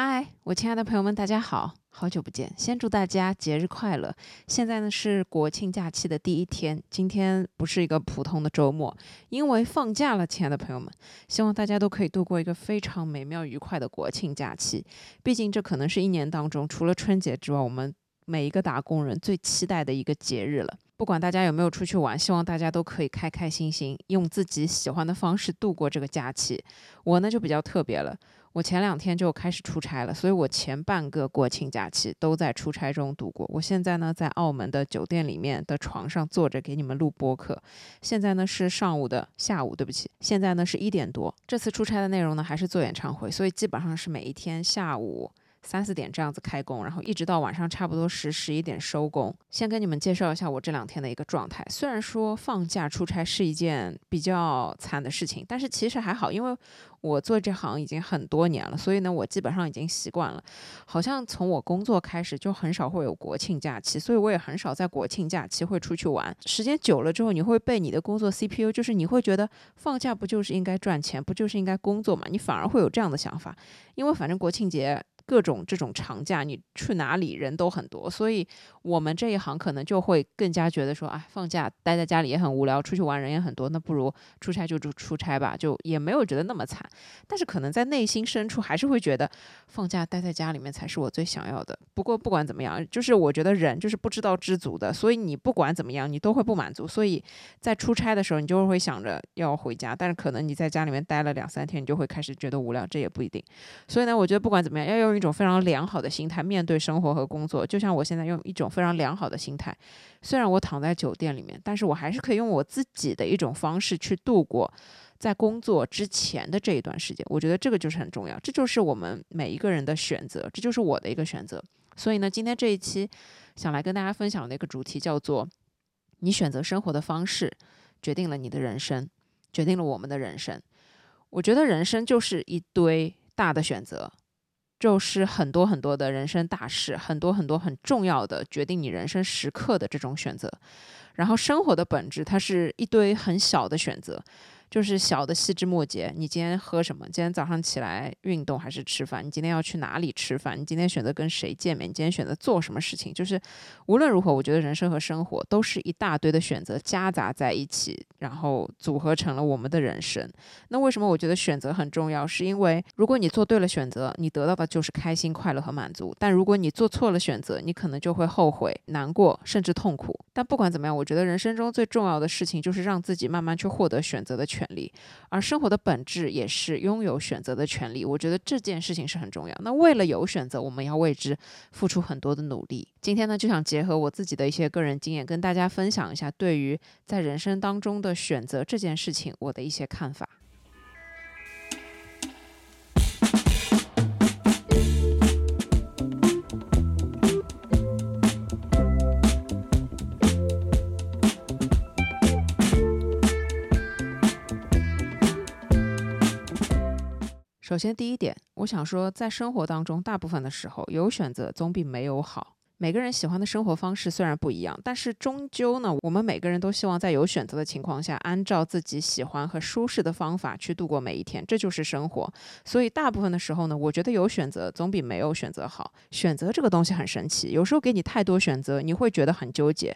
嗨，我亲爱的朋友们，大家好，好久不见。先祝大家节日快乐。现在呢是国庆假期的第一天，今天不是一个普通的周末，因为放假了。亲爱的朋友们，希望大家都可以度过一个非常美妙愉快的国庆假期。毕竟这可能是一年当中除了春节之外，我们每一个打工人最期待的一个节日了。不管大家有没有出去玩，希望大家都可以开开心心，用自己喜欢的方式度过这个假期。我呢就比较特别了。我前两天就开始出差了，所以我前半个国庆假期都在出差中度过。我现在呢在澳门的酒店里面的床上坐着给你们录播客。现在呢是上午的下午，对不起，现在呢是一点多。这次出差的内容呢还是做演唱会，所以基本上是每一天下午。三四点这样子开工，然后一直到晚上差不多十十一点收工。先跟你们介绍一下我这两天的一个状态。虽然说放假出差是一件比较惨的事情，但是其实还好，因为我做这行已经很多年了，所以呢，我基本上已经习惯了。好像从我工作开始就很少会有国庆假期，所以我也很少在国庆假期会出去玩。时间久了之后，你会被你的工作 CPU，就是你会觉得放假不就是应该赚钱，不就是应该工作嘛？你反而会有这样的想法，因为反正国庆节。各种这种长假，你去哪里人都很多，所以我们这一行可能就会更加觉得说，哎，放假待在家里也很无聊，出去玩人也很多，那不如出差就出出差吧，就也没有觉得那么惨。但是可能在内心深处还是会觉得，放假待在家里面才是我最想要的。不过不管怎么样，就是我觉得人就是不知道知足的，所以你不管怎么样，你都会不满足。所以在出差的时候，你就会想着要回家，但是可能你在家里面待了两三天，你就会开始觉得无聊，这也不一定。所以呢，我觉得不管怎么样，要用。一种非常良好的心态面对生活和工作，就像我现在用一种非常良好的心态，虽然我躺在酒店里面，但是我还是可以用我自己的一种方式去度过在工作之前的这一段时间。我觉得这个就是很重要，这就是我们每一个人的选择，这就是我的一个选择。所以呢，今天这一期想来跟大家分享的一个主题叫做：你选择生活的方式，决定了你的人生，决定了我们的人生。我觉得人生就是一堆大的选择。就是很多很多的人生大事，很多很多很重要的决定你人生时刻的这种选择，然后生活的本质，它是一堆很小的选择。就是小的细枝末节，你今天喝什么？今天早上起来运动还是吃饭？你今天要去哪里吃饭？你今天选择跟谁见面？你今天选择做什么事情？就是无论如何，我觉得人生和生活都是一大堆的选择夹杂在一起，然后组合成了我们的人生。那为什么我觉得选择很重要？是因为如果你做对了选择，你得到的就是开心、快乐和满足；但如果你做错了选择，你可能就会后悔、难过，甚至痛苦。但不管怎么样，我觉得人生中最重要的事情就是让自己慢慢去获得选择的权。权利，而生活的本质也是拥有选择的权利。我觉得这件事情是很重要。那为了有选择，我们要为之付出很多的努力。今天呢，就想结合我自己的一些个人经验，跟大家分享一下对于在人生当中的选择这件事情我的一些看法。首先，第一点，我想说，在生活当中，大部分的时候，有选择总比没有好。每个人喜欢的生活方式虽然不一样，但是终究呢，我们每个人都希望在有选择的情况下，按照自己喜欢和舒适的方法去度过每一天，这就是生活。所以大部分的时候呢，我觉得有选择总比没有选择好。选择这个东西很神奇，有时候给你太多选择，你会觉得很纠结；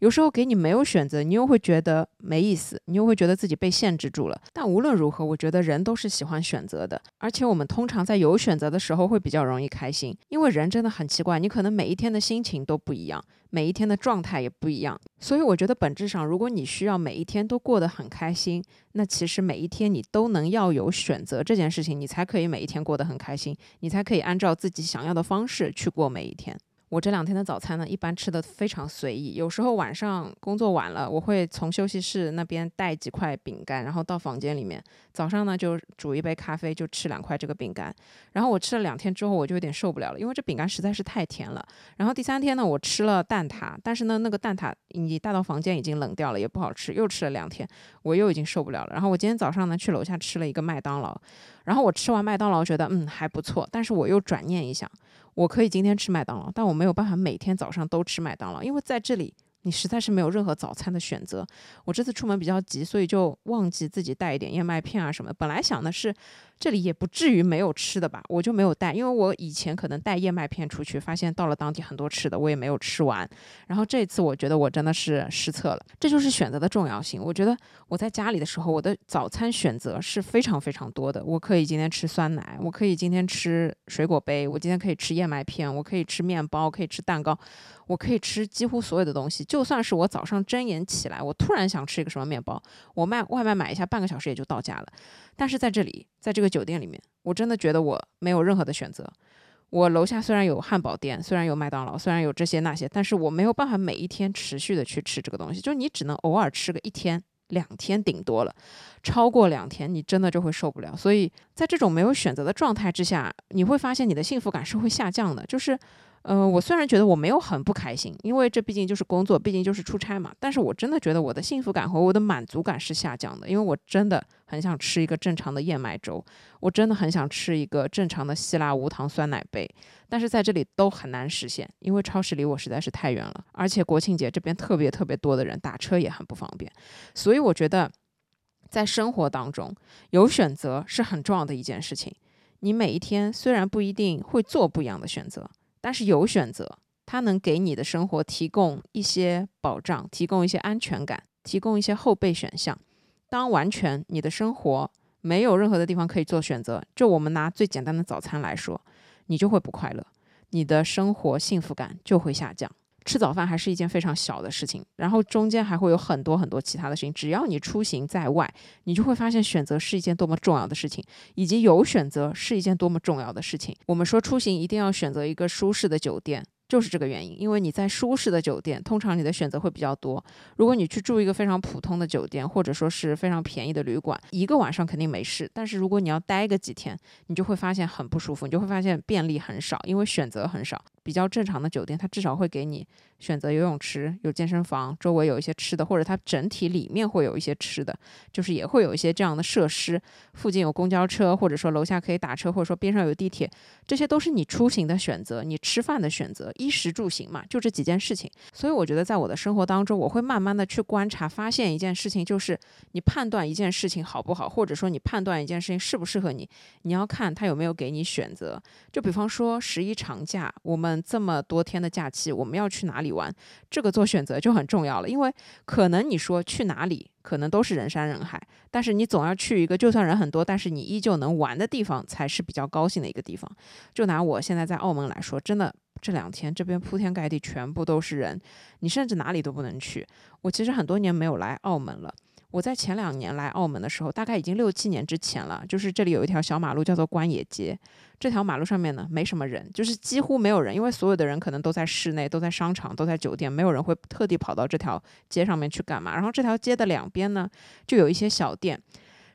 有时候给你没有选择，你又会觉得没意思，你又会觉得自己被限制住了。但无论如何，我觉得人都是喜欢选择的，而且我们通常在有选择的时候会比较容易开心，因为人真的很奇怪，你可能每一天的。心情都不一样，每一天的状态也不一样，所以我觉得本质上，如果你需要每一天都过得很开心，那其实每一天你都能要有选择这件事情，你才可以每一天过得很开心，你才可以按照自己想要的方式去过每一天。我这两天的早餐呢，一般吃的非常随意。有时候晚上工作晚了，我会从休息室那边带几块饼干，然后到房间里面。早上呢，就煮一杯咖啡，就吃两块这个饼干。然后我吃了两天之后，我就有点受不了了，因为这饼干实在是太甜了。然后第三天呢，我吃了蛋挞，但是呢，那个蛋挞你带到房间已经冷掉了，也不好吃。又吃了两天，我又已经受不了了。然后我今天早上呢，去楼下吃了一个麦当劳。然后我吃完麦当劳，觉得嗯还不错，但是我又转念一想，我可以今天吃麦当劳，但我没有办法每天早上都吃麦当劳，因为在这里你实在是没有任何早餐的选择。我这次出门比较急，所以就忘记自己带一点燕麦片啊什么的。本来想的是。这里也不至于没有吃的吧，我就没有带，因为我以前可能带燕麦片出去，发现到了当地很多吃的，我也没有吃完。然后这次我觉得我真的是失策了，这就是选择的重要性。我觉得我在家里的时候，我的早餐选择是非常非常多的。我可以今天吃酸奶，我可以今天吃水果杯，我今天可以吃燕麦片，我可以吃面包，可以吃蛋糕，我可以吃几乎所有的东西。就算是我早上睁眼起来，我突然想吃一个什么面包，我卖外卖买一下，半个小时也就到家了。但是在这里，在这个酒店里面，我真的觉得我没有任何的选择。我楼下虽然有汉堡店，虽然有麦当劳，虽然有这些那些，但是我没有办法每一天持续的去吃这个东西。就你只能偶尔吃个一天、两天，顶多了。超过两天，你真的就会受不了。所以在这种没有选择的状态之下，你会发现你的幸福感是会下降的。就是。呃，我虽然觉得我没有很不开心，因为这毕竟就是工作，毕竟就是出差嘛。但是我真的觉得我的幸福感和我的满足感是下降的，因为我真的很想吃一个正常的燕麦粥，我真的很想吃一个正常的希腊无糖酸奶杯。但是在这里都很难实现，因为超市离我实在是太远了，而且国庆节这边特别特别多的人，打车也很不方便。所以我觉得，在生活当中有选择是很重要的一件事情。你每一天虽然不一定会做不一样的选择。但是有选择，它能给你的生活提供一些保障，提供一些安全感，提供一些后备选项。当完全你的生活没有任何的地方可以做选择，就我们拿最简单的早餐来说，你就会不快乐，你的生活幸福感就会下降。吃早饭还是一件非常小的事情，然后中间还会有很多很多其他的事情。只要你出行在外，你就会发现选择是一件多么重要的事情，以及有选择是一件多么重要的事情。我们说出行一定要选择一个舒适的酒店。就是这个原因，因为你在舒适的酒店，通常你的选择会比较多。如果你去住一个非常普通的酒店，或者说是非常便宜的旅馆，一个晚上肯定没事。但是如果你要待个几天，你就会发现很不舒服，你就会发现便利很少，因为选择很少。比较正常的酒店，它至少会给你选择游泳池、有健身房，周围有一些吃的，或者它整体里面会有一些吃的，就是也会有一些这样的设施。附近有公交车，或者说楼下可以打车，或者说边上有地铁，这些都是你出行的选择，你吃饭的选择。衣食住行嘛，就这几件事情。所以我觉得，在我的生活当中，我会慢慢的去观察，发现一件事情，就是你判断一件事情好不好，或者说你判断一件事情适不适合你，你要看它有没有给你选择。就比方说十一长假，我们这么多天的假期，我们要去哪里玩，这个做选择就很重要了。因为可能你说去哪里，可能都是人山人海，但是你总要去一个就算人很多，但是你依旧能玩的地方，才是比较高兴的一个地方。就拿我现在在澳门来说，真的。这两天这边铺天盖地，全部都是人，你甚至哪里都不能去。我其实很多年没有来澳门了。我在前两年来澳门的时候，大概已经六七年之前了。就是这里有一条小马路叫做关野街，这条马路上面呢没什么人，就是几乎没有人，因为所有的人可能都在室内，都在商场，都在酒店，没有人会特地跑到这条街上面去干嘛。然后这条街的两边呢，就有一些小店。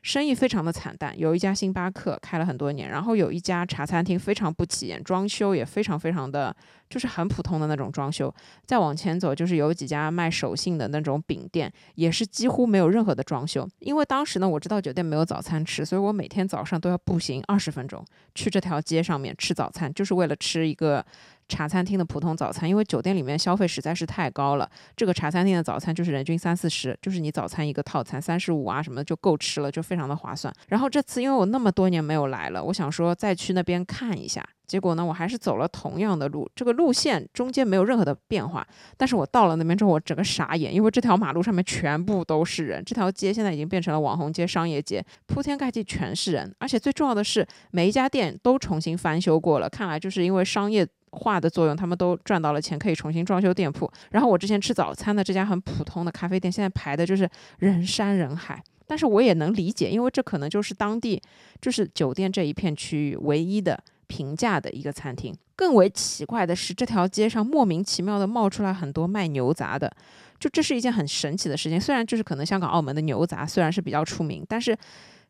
生意非常的惨淡，有一家星巴克开了很多年，然后有一家茶餐厅非常不起眼，装修也非常非常的就是很普通的那种装修。再往前走就是有几家卖手信的那种饼店，也是几乎没有任何的装修。因为当时呢，我知道酒店没有早餐吃，所以我每天早上都要步行二十分钟去这条街上面吃早餐，就是为了吃一个。茶餐厅的普通早餐，因为酒店里面消费实在是太高了，这个茶餐厅的早餐就是人均三四十，就是你早餐一个套餐三十五啊什么的就够吃了，就非常的划算。然后这次因为我那么多年没有来了，我想说再去那边看一下，结果呢我还是走了同样的路，这个路线中间没有任何的变化，但是我到了那边之后我整个傻眼，因为这条马路上面全部都是人，这条街现在已经变成了网红街、商业街，铺天盖地全是人，而且最重要的是每一家店都重新翻修过了，看来就是因为商业。化的作用，他们都赚到了钱，可以重新装修店铺。然后我之前吃早餐的这家很普通的咖啡店，现在排的就是人山人海。但是我也能理解，因为这可能就是当地，就是酒店这一片区域唯一的平价的一个餐厅。更为奇怪的是，这条街上莫名其妙的冒出来很多卖牛杂的，就这是一件很神奇的事情。虽然就是可能香港、澳门的牛杂虽然是比较出名，但是。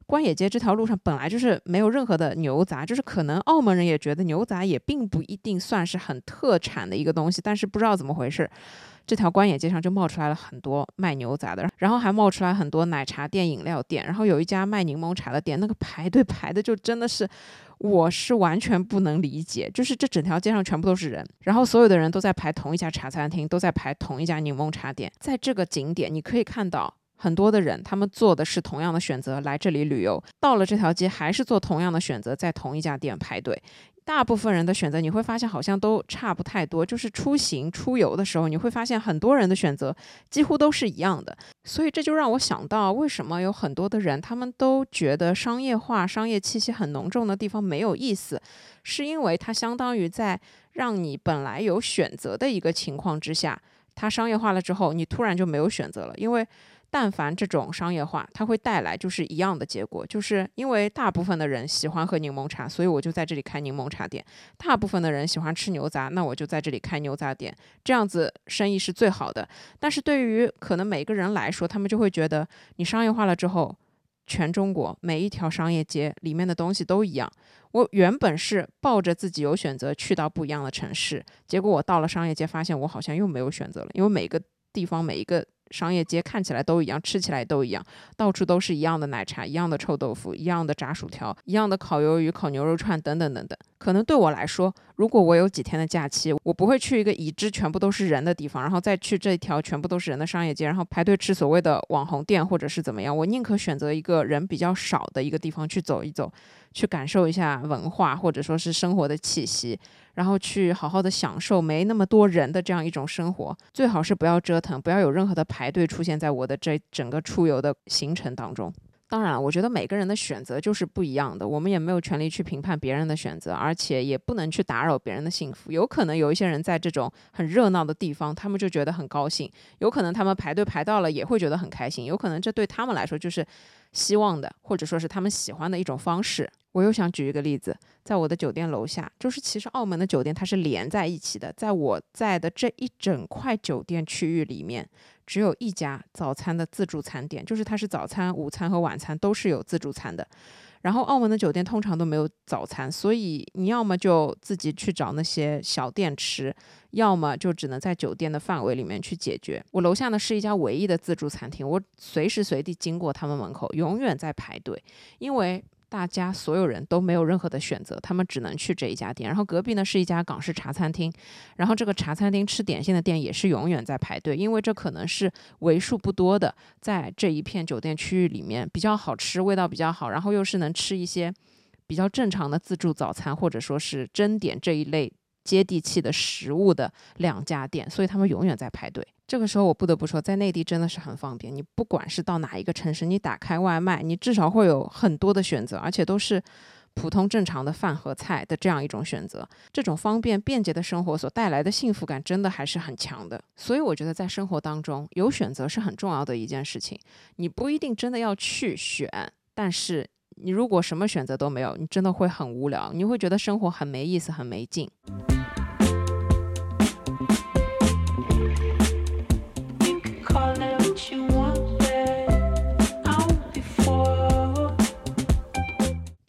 关野街这条路上本来就是没有任何的牛杂，就是可能澳门人也觉得牛杂也并不一定算是很特产的一个东西，但是不知道怎么回事，这条关野街上就冒出来了很多卖牛杂的，然后还冒出来很多奶茶店、饮料店，然后有一家卖柠檬茶的店，那个排队排的就真的是，我是完全不能理解，就是这整条街上全部都是人，然后所有的人都在排同一家茶餐厅，都在排同一家柠檬茶店，在这个景点你可以看到。很多的人，他们做的是同样的选择来这里旅游，到了这条街还是做同样的选择，在同一家店排队。大部分人的选择你会发现好像都差不太多，就是出行出游的时候，你会发现很多人的选择几乎都是一样的。所以这就让我想到，为什么有很多的人他们都觉得商业化、商业气息很浓重的地方没有意思，是因为它相当于在让你本来有选择的一个情况之下，它商业化了之后，你突然就没有选择了，因为。但凡这种商业化，它会带来就是一样的结果，就是因为大部分的人喜欢喝柠檬茶，所以我就在这里开柠檬茶店；大部分的人喜欢吃牛杂，那我就在这里开牛杂店，这样子生意是最好的。但是对于可能每个人来说，他们就会觉得你商业化了之后，全中国每一条商业街里面的东西都一样。我原本是抱着自己有选择去到不一样的城市，结果我到了商业街，发现我好像又没有选择了，因为每个地方每一个。商业街看起来都一样，吃起来都一样，到处都是一样的奶茶、一样的臭豆腐、一样的炸薯条、一样的烤鱿鱼、烤牛肉串等等等等。可能对我来说，如果我有几天的假期，我不会去一个已知全部都是人的地方，然后再去这条全部都是人的商业街，然后排队吃所谓的网红店或者是怎么样。我宁可选择一个人比较少的一个地方去走一走，去感受一下文化或者说是生活的气息。然后去好好的享受没那么多人的这样一种生活，最好是不要折腾，不要有任何的排队出现在我的这整个出游的行程当中。当然，我觉得每个人的选择就是不一样的，我们也没有权利去评判别人的选择，而且也不能去打扰别人的幸福。有可能有一些人在这种很热闹的地方，他们就觉得很高兴；有可能他们排队排到了也会觉得很开心；有可能这对他们来说就是希望的，或者说是他们喜欢的一种方式。我又想举一个例子，在我的酒店楼下，就是其实澳门的酒店它是连在一起的，在我在的这一整块酒店区域里面，只有一家早餐的自助餐店，就是它是早餐、午餐和晚餐都是有自助餐的。然后澳门的酒店通常都没有早餐，所以你要么就自己去找那些小店吃，要么就只能在酒店的范围里面去解决。我楼下呢是一家唯一的自助餐厅，我随时随地经过他们门口，永远在排队，因为。大家所有人都没有任何的选择，他们只能去这一家店。然后隔壁呢是一家港式茶餐厅，然后这个茶餐厅吃点心的店也是永远在排队，因为这可能是为数不多的在这一片酒店区域里面比较好吃、味道比较好，然后又是能吃一些比较正常的自助早餐或者说是蒸点这一类。接地气的食物的两家店，所以他们永远在排队。这个时候，我不得不说，在内地真的是很方便。你不管是到哪一个城市，你打开外卖，你至少会有很多的选择，而且都是普通正常的饭和菜的这样一种选择。这种方便便捷的生活所带来的幸福感，真的还是很强的。所以，我觉得在生活当中有选择是很重要的一件事情。你不一定真的要去选，但是你如果什么选择都没有，你真的会很无聊，你会觉得生活很没意思，很没劲。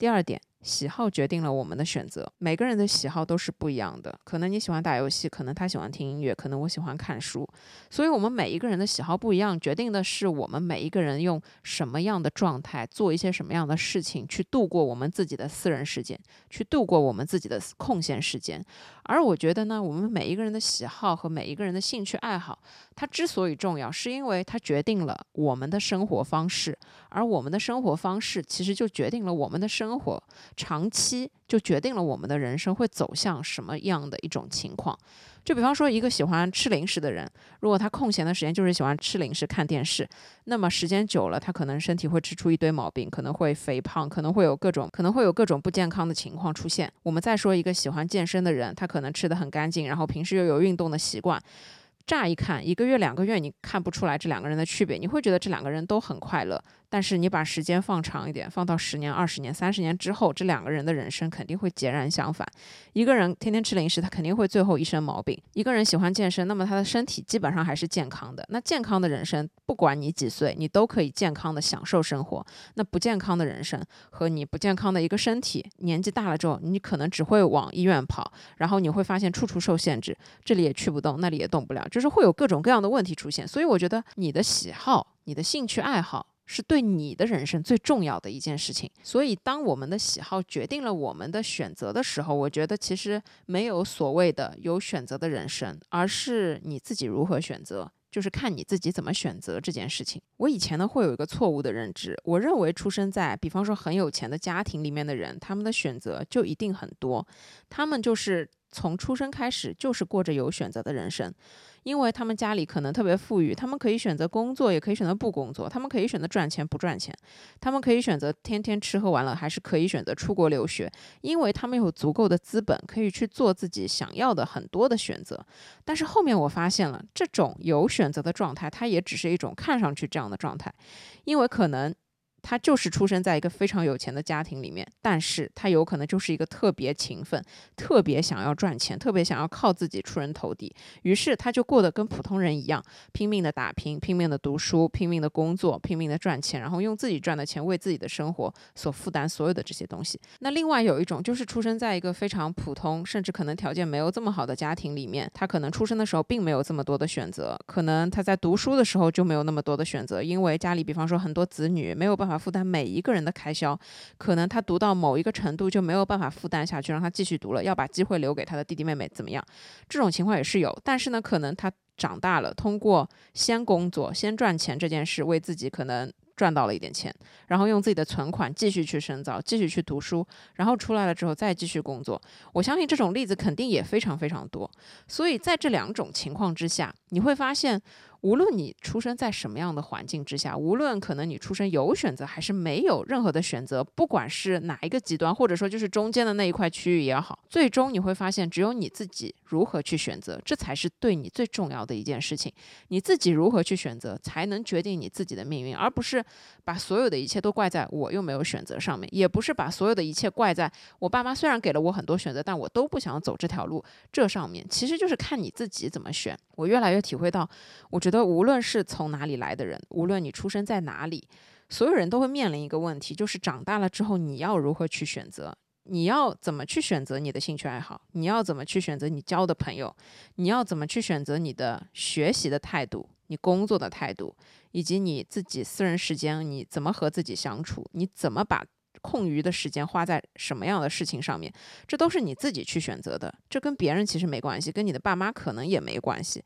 第二点。喜好决定了我们的选择。每个人的喜好都是不一样的，可能你喜欢打游戏，可能他喜欢听音乐，可能我喜欢看书。所以，我们每一个人的喜好不一样，决定的是我们每一个人用什么样的状态做一些什么样的事情，去度过我们自己的私人时间，去度过我们自己的空闲时间。而我觉得呢，我们每一个人的喜好和每一个人的兴趣爱好，它之所以重要，是因为它决定了我们的生活方式，而我们的生活方式其实就决定了我们的生活。长期就决定了我们的人生会走向什么样的一种情况。就比方说，一个喜欢吃零食的人，如果他空闲的时间就是喜欢吃零食、看电视，那么时间久了，他可能身体会吃出一堆毛病，可能会肥胖，可能会有各种可能会有各种不健康的情况出现。我们再说一个喜欢健身的人，他可能吃的很干净，然后平时又有运动的习惯。乍一看，一个月、两个月，你看不出来这两个人的区别，你会觉得这两个人都很快乐。但是你把时间放长一点，放到十年、二十年、三十年之后，这两个人的人生肯定会截然相反。一个人天天吃零食，他肯定会最后一身毛病；一个人喜欢健身，那么他的身体基本上还是健康的。那健康的人生，不管你几岁，你都可以健康的享受生活。那不健康的人生和你不健康的一个身体，年纪大了之后，你可能只会往医院跑，然后你会发现处处受限制，这里也去不动，那里也动不了，就是会有各种各样的问题出现。所以我觉得你的喜好、你的兴趣爱好。是对你的人生最重要的一件事情，所以当我们的喜好决定了我们的选择的时候，我觉得其实没有所谓的有选择的人生，而是你自己如何选择，就是看你自己怎么选择这件事情。我以前呢会有一个错误的认知，我认为出生在比方说很有钱的家庭里面的人，他们的选择就一定很多，他们就是从出生开始就是过着有选择的人生。因为他们家里可能特别富裕，他们可以选择工作，也可以选择不工作；他们可以选择赚钱不赚钱，他们可以选择天天吃喝玩乐，还是可以选择出国留学。因为他们有足够的资本，可以去做自己想要的很多的选择。但是后面我发现了，这种有选择的状态，它也只是一种看上去这样的状态，因为可能。他就是出生在一个非常有钱的家庭里面，但是他有可能就是一个特别勤奋、特别想要赚钱、特别想要靠自己出人头地，于是他就过得跟普通人一样，拼命的打拼、拼命的读书、拼命的工作、拼命的赚钱，然后用自己赚的钱为自己的生活所负担所有的这些东西。那另外有一种就是出生在一个非常普通，甚至可能条件没有这么好的家庭里面，他可能出生的时候并没有这么多的选择，可能他在读书的时候就没有那么多的选择，因为家里比方说很多子女没有办法。负担每一个人的开销，可能他读到某一个程度就没有办法负担下去，让他继续读了，要把机会留给他的弟弟妹妹，怎么样？这种情况也是有，但是呢，可能他长大了，通过先工作、先赚钱这件事，为自己可能。赚到了一点钱，然后用自己的存款继续去深造，继续去读书，然后出来了之后再继续工作。我相信这种例子肯定也非常非常多。所以在这两种情况之下，你会发现，无论你出生在什么样的环境之下，无论可能你出生有选择还是没有任何的选择，不管是哪一个极端，或者说就是中间的那一块区域也好，最终你会发现，只有你自己如何去选择，这才是对你最重要的一件事情。你自己如何去选择，才能决定你自己的命运，而不是。把所有的一切都怪在我又没有选择上面，也不是把所有的一切怪在我爸妈虽然给了我很多选择，但我都不想走这条路这上面，其实就是看你自己怎么选。我越来越体会到，我觉得无论是从哪里来的人，无论你出生在哪里，所有人都会面临一个问题，就是长大了之后你要如何去选择。你要怎么去选择你的兴趣爱好？你要怎么去选择你交的朋友？你要怎么去选择你的学习的态度？你工作的态度，以及你自己私人时间，你怎么和自己相处？你怎么把空余的时间花在什么样的事情上面？这都是你自己去选择的，这跟别人其实没关系，跟你的爸妈可能也没关系，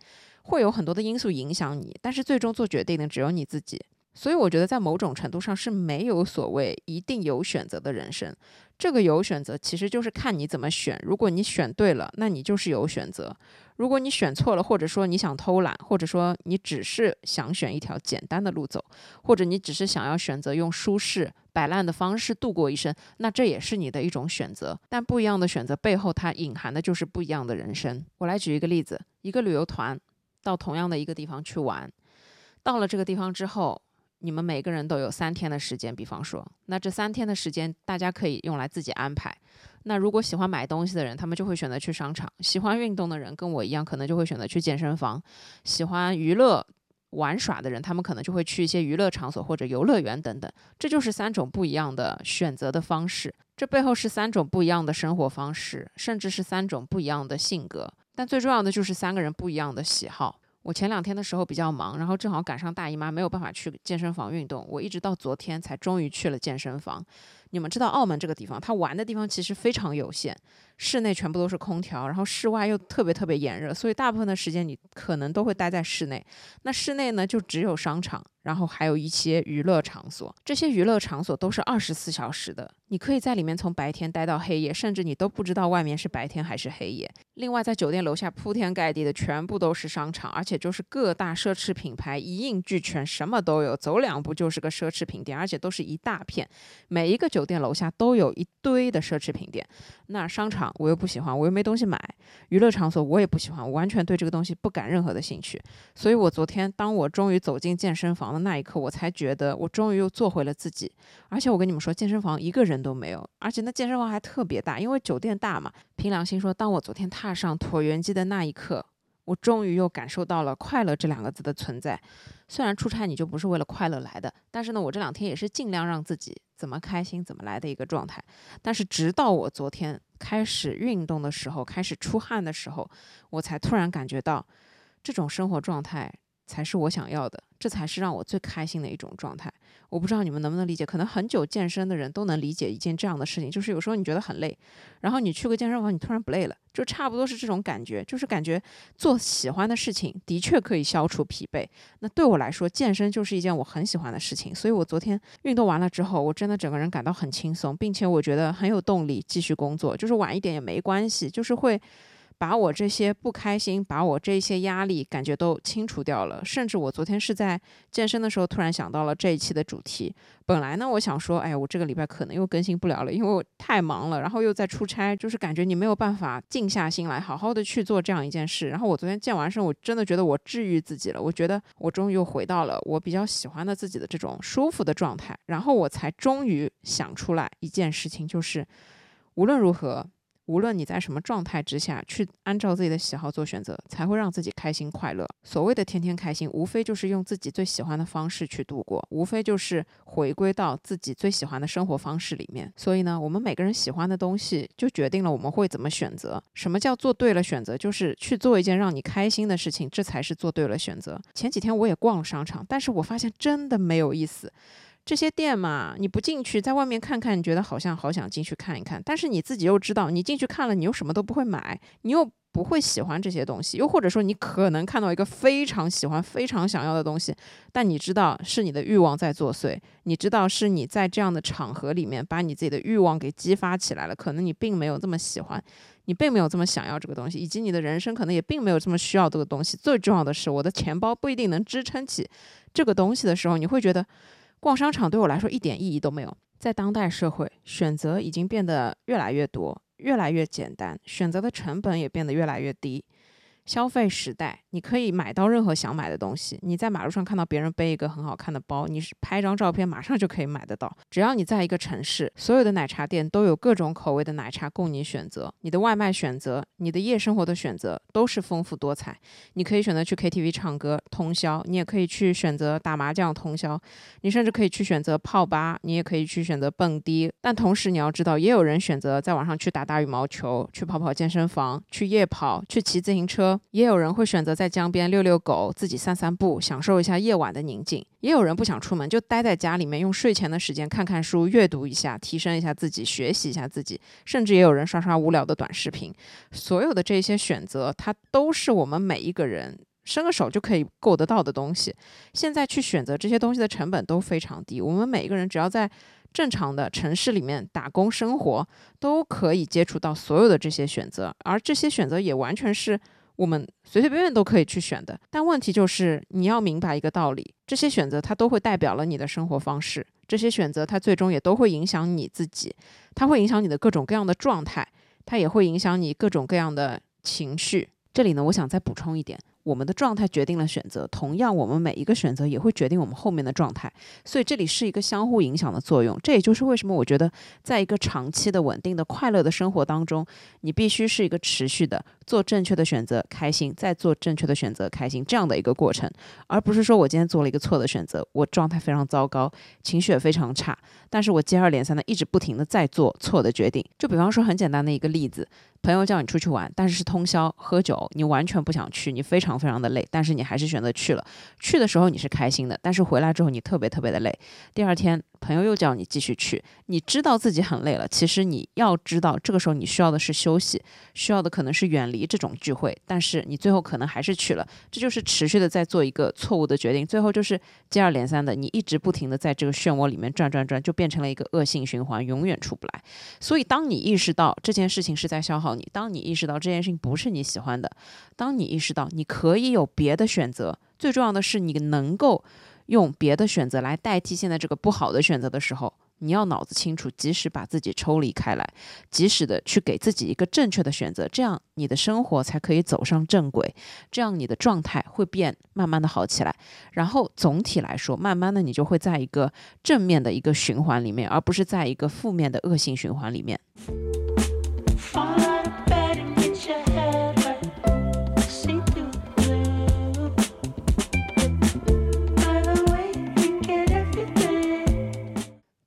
会有很多的因素影响你，但是最终做决定的只有你自己。所以我觉得，在某种程度上是没有所谓一定有选择的人生。这个有选择，其实就是看你怎么选。如果你选对了，那你就是有选择；如果你选错了，或者说你想偷懒，或者说你只是想选一条简单的路走，或者你只是想要选择用舒适摆烂的方式度过一生，那这也是你的一种选择。但不一样的选择背后，它隐含的就是不一样的人生。我来举一个例子：一个旅游团到同样的一个地方去玩，到了这个地方之后。你们每个人都有三天的时间，比方说，那这三天的时间大家可以用来自己安排。那如果喜欢买东西的人，他们就会选择去商场；喜欢运动的人，跟我一样，可能就会选择去健身房；喜欢娱乐玩耍的人，他们可能就会去一些娱乐场所或者游乐园等等。这就是三种不一样的选择的方式，这背后是三种不一样的生活方式，甚至是三种不一样的性格。但最重要的就是三个人不一样的喜好。我前两天的时候比较忙，然后正好赶上大姨妈，没有办法去健身房运动。我一直到昨天才终于去了健身房。你们知道澳门这个地方，它玩的地方其实非常有限，室内全部都是空调，然后室外又特别特别炎热，所以大部分的时间你可能都会待在室内。那室内呢，就只有商场。然后还有一些娱乐场所，这些娱乐场所都是二十四小时的，你可以在里面从白天待到黑夜，甚至你都不知道外面是白天还是黑夜。另外，在酒店楼下铺天盖地的全部都是商场，而且就是各大奢侈品牌一应俱全，什么都有，走两步就是个奢侈品店，而且都是一大片，每一个酒。店楼下都有一堆的奢侈品店。那商场我又不喜欢，我又没东西买；娱乐场所我也不喜欢，我完全对这个东西不感任何的兴趣。所以我昨天当我终于走进健身房的那一刻，我才觉得我终于又做回了自己。而且我跟你们说，健身房一个人都没有，而且那健身房还特别大，因为酒店大嘛。凭良心说，当我昨天踏上椭圆机的那一刻。我终于又感受到了快乐这两个字的存在。虽然出差你就不是为了快乐来的，但是呢，我这两天也是尽量让自己怎么开心怎么来的一个状态。但是直到我昨天开始运动的时候，开始出汗的时候，我才突然感觉到这种生活状态。才是我想要的，这才是让我最开心的一种状态。我不知道你们能不能理解，可能很久健身的人都能理解一件这样的事情，就是有时候你觉得很累，然后你去个健身房，你突然不累了，就差不多是这种感觉，就是感觉做喜欢的事情的确可以消除疲惫。那对我来说，健身就是一件我很喜欢的事情，所以我昨天运动完了之后，我真的整个人感到很轻松，并且我觉得很有动力继续工作，就是晚一点也没关系，就是会。把我这些不开心，把我这些压力感觉都清除掉了。甚至我昨天是在健身的时候，突然想到了这一期的主题。本来呢，我想说，哎，我这个礼拜可能又更新不了了，因为我太忙了，然后又在出差，就是感觉你没有办法静下心来，好好的去做这样一件事。然后我昨天健完身，我真的觉得我治愈自己了。我觉得我终于又回到了我比较喜欢的自己的这种舒服的状态。然后我才终于想出来一件事情，就是无论如何。无论你在什么状态之下去按照自己的喜好做选择，才会让自己开心快乐。所谓的天天开心，无非就是用自己最喜欢的方式去度过，无非就是回归到自己最喜欢的生活方式里面。所以呢，我们每个人喜欢的东西，就决定了我们会怎么选择。什么叫做对了选择？就是去做一件让你开心的事情，这才是做对了选择。前几天我也逛了商场，但是我发现真的没有意思。这些店嘛，你不进去，在外面看看，你觉得好像好想进去看一看，但是你自己又知道，你进去看了，你又什么都不会买，你又不会喜欢这些东西，又或者说你可能看到一个非常喜欢、非常想要的东西，但你知道是你的欲望在作祟，你知道是你在这样的场合里面把你自己的欲望给激发起来了，可能你并没有这么喜欢，你并没有这么想要这个东西，以及你的人生可能也并没有这么需要这个东西。最重要的是，我的钱包不一定能支撑起这个东西的时候，你会觉得。逛商场对我来说一点意义都没有。在当代社会，选择已经变得越来越多，越来越简单，选择的成本也变得越来越低。消费时代，你可以买到任何想买的东西。你在马路上看到别人背一个很好看的包，你是拍张照片马上就可以买得到。只要你在一个城市，所有的奶茶店都有各种口味的奶茶供你选择。你的外卖选择，你的夜生活的选择都是丰富多彩。你可以选择去 KTV 唱歌通宵，你也可以去选择打麻将通宵，你甚至可以去选择泡吧，你也可以去选择蹦迪。但同时你要知道，也有人选择在网上去打打羽毛球，去跑跑健身房，去夜跑，去骑自行车。也有人会选择在江边遛遛狗，自己散散步，享受一下夜晚的宁静。也有人不想出门，就待在家里面，用睡前的时间看看书、阅读一下，提升一下自己，学习一下自己。甚至也有人刷刷无聊的短视频。所有的这些选择，它都是我们每一个人伸个手就可以够得到的东西。现在去选择这些东西的成本都非常低。我们每一个人只要在正常的城市里面打工生活，都可以接触到所有的这些选择，而这些选择也完全是。我们随随便便都可以去选的，但问题就是你要明白一个道理：这些选择它都会代表了你的生活方式，这些选择它最终也都会影响你自己，它会影响你的各种各样的状态，它也会影响你各种各样的情绪。这里呢，我想再补充一点。我们的状态决定了选择，同样，我们每一个选择也会决定我们后面的状态，所以这里是一个相互影响的作用。这也就是为什么我觉得，在一个长期的、稳定的、快乐的生活当中，你必须是一个持续的做正确的选择，开心，再做正确的选择，开心这样的一个过程，而不是说我今天做了一个错的选择，我状态非常糟糕，情绪也非常差，但是我接二连三的一直不停的在做错的决定。就比方说很简单的一个例子。朋友叫你出去玩，但是是通宵喝酒，你完全不想去，你非常非常的累，但是你还是选择去了。去的时候你是开心的，但是回来之后你特别特别的累。第二天。朋友又叫你继续去，你知道自己很累了。其实你要知道，这个时候你需要的是休息，需要的可能是远离这种聚会。但是你最后可能还是去了，这就是持续的在做一个错误的决定，最后就是接二连三的，你一直不停的在这个漩涡里面转转转，就变成了一个恶性循环，永远出不来。所以，当你意识到这件事情是在消耗你，当你意识到这件事情不是你喜欢的，当你意识到你可可以有别的选择，最重要的是你能够。用别的选择来代替现在这个不好的选择的时候，你要脑子清楚，及时把自己抽离开来，及时的去给自己一个正确的选择，这样你的生活才可以走上正轨，这样你的状态会变，慢慢的好起来。然后总体来说，慢慢的你就会在一个正面的一个循环里面，而不是在一个负面的恶性循环里面。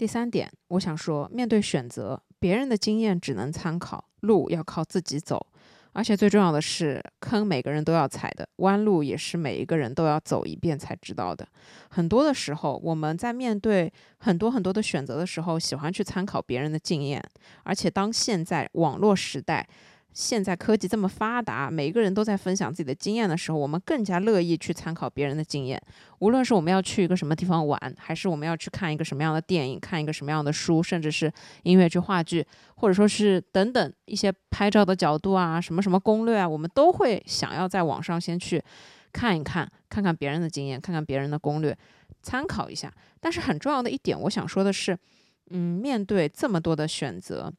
第三点，我想说，面对选择，别人的经验只能参考，路要靠自己走。而且最重要的是，坑每个人都要踩的，弯路也是每一个人都要走一遍才知道的。很多的时候，我们在面对很多很多的选择的时候，喜欢去参考别人的经验。而且当现在网络时代。现在科技这么发达，每一个人都在分享自己的经验的时候，我们更加乐意去参考别人的经验。无论是我们要去一个什么地方玩，还是我们要去看一个什么样的电影、看一个什么样的书，甚至是音乐剧、话剧，或者说是等等一些拍照的角度啊，什么什么攻略啊，我们都会想要在网上先去看一看，看看别人的经验，看看别人的攻略，参考一下。但是很重要的一点，我想说的是，嗯，面对这么多的选择。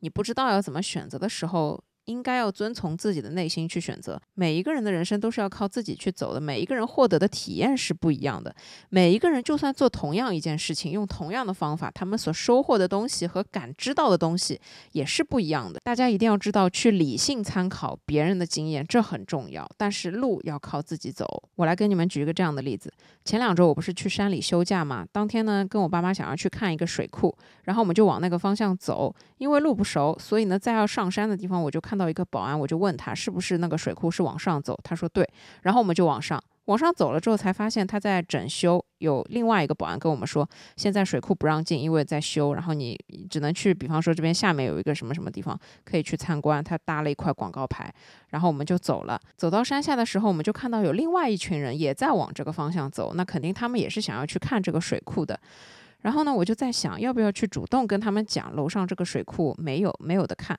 你不知道要怎么选择的时候。应该要遵从自己的内心去选择。每一个人的人生都是要靠自己去走的。每一个人获得的体验是不一样的。每一个人就算做同样一件事情，用同样的方法，他们所收获的东西和感知到的东西也是不一样的。大家一定要知道，去理性参考别人的经验，这很重要。但是路要靠自己走。我来跟你们举一个这样的例子：前两周我不是去山里休假嘛？当天呢，跟我爸妈想要去看一个水库，然后我们就往那个方向走。因为路不熟，所以呢，在要上山的地方，我就看。看到一个保安，我就问他是不是那个水库是往上走，他说对，然后我们就往上，往上走了之后才发现他在整修。有另外一个保安跟我们说，现在水库不让进，因为在修，然后你只能去，比方说这边下面有一个什么什么地方可以去参观，他搭了一块广告牌，然后我们就走了。走到山下的时候，我们就看到有另外一群人也在往这个方向走，那肯定他们也是想要去看这个水库的。然后呢，我就在想，要不要去主动跟他们讲，楼上这个水库没有没有的看。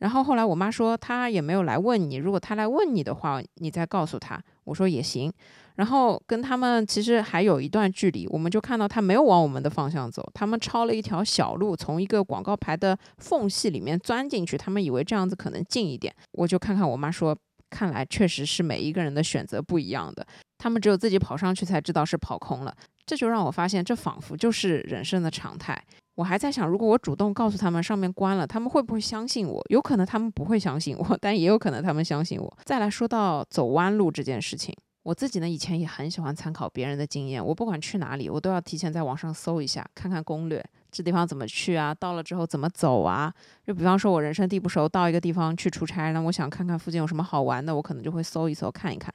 然后后来我妈说，她也没有来问你。如果她来问你的话，你再告诉她。我说也行。然后跟他们其实还有一段距离，我们就看到他没有往我们的方向走，他们抄了一条小路，从一个广告牌的缝隙里面钻进去。他们以为这样子可能近一点。我就看看我妈说，看来确实是每一个人的选择不一样的。他们只有自己跑上去才知道是跑空了。这就让我发现，这仿佛就是人生的常态。我还在想，如果我主动告诉他们上面关了，他们会不会相信我？有可能他们不会相信我，但也有可能他们相信我。再来说到走弯路这件事情，我自己呢以前也很喜欢参考别人的经验。我不管去哪里，我都要提前在网上搜一下，看看攻略，这地方怎么去啊？到了之后怎么走啊？就比方说，我人生地不熟，到一个地方去出差，那我想看看附近有什么好玩的，我可能就会搜一搜看一看。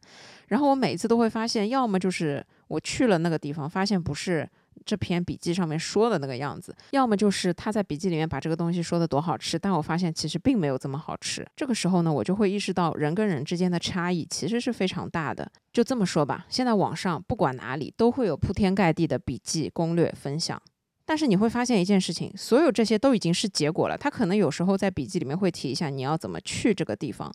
然后我每次都会发现，要么就是我去了那个地方，发现不是。这篇笔记上面说的那个样子，要么就是他在笔记里面把这个东西说的多好吃，但我发现其实并没有这么好吃。这个时候呢，我就会意识到人跟人之间的差异其实是非常大的。就这么说吧，现在网上不管哪里都会有铺天盖地的笔记攻略分享，但是你会发现一件事情，所有这些都已经是结果了。他可能有时候在笔记里面会提一下你要怎么去这个地方，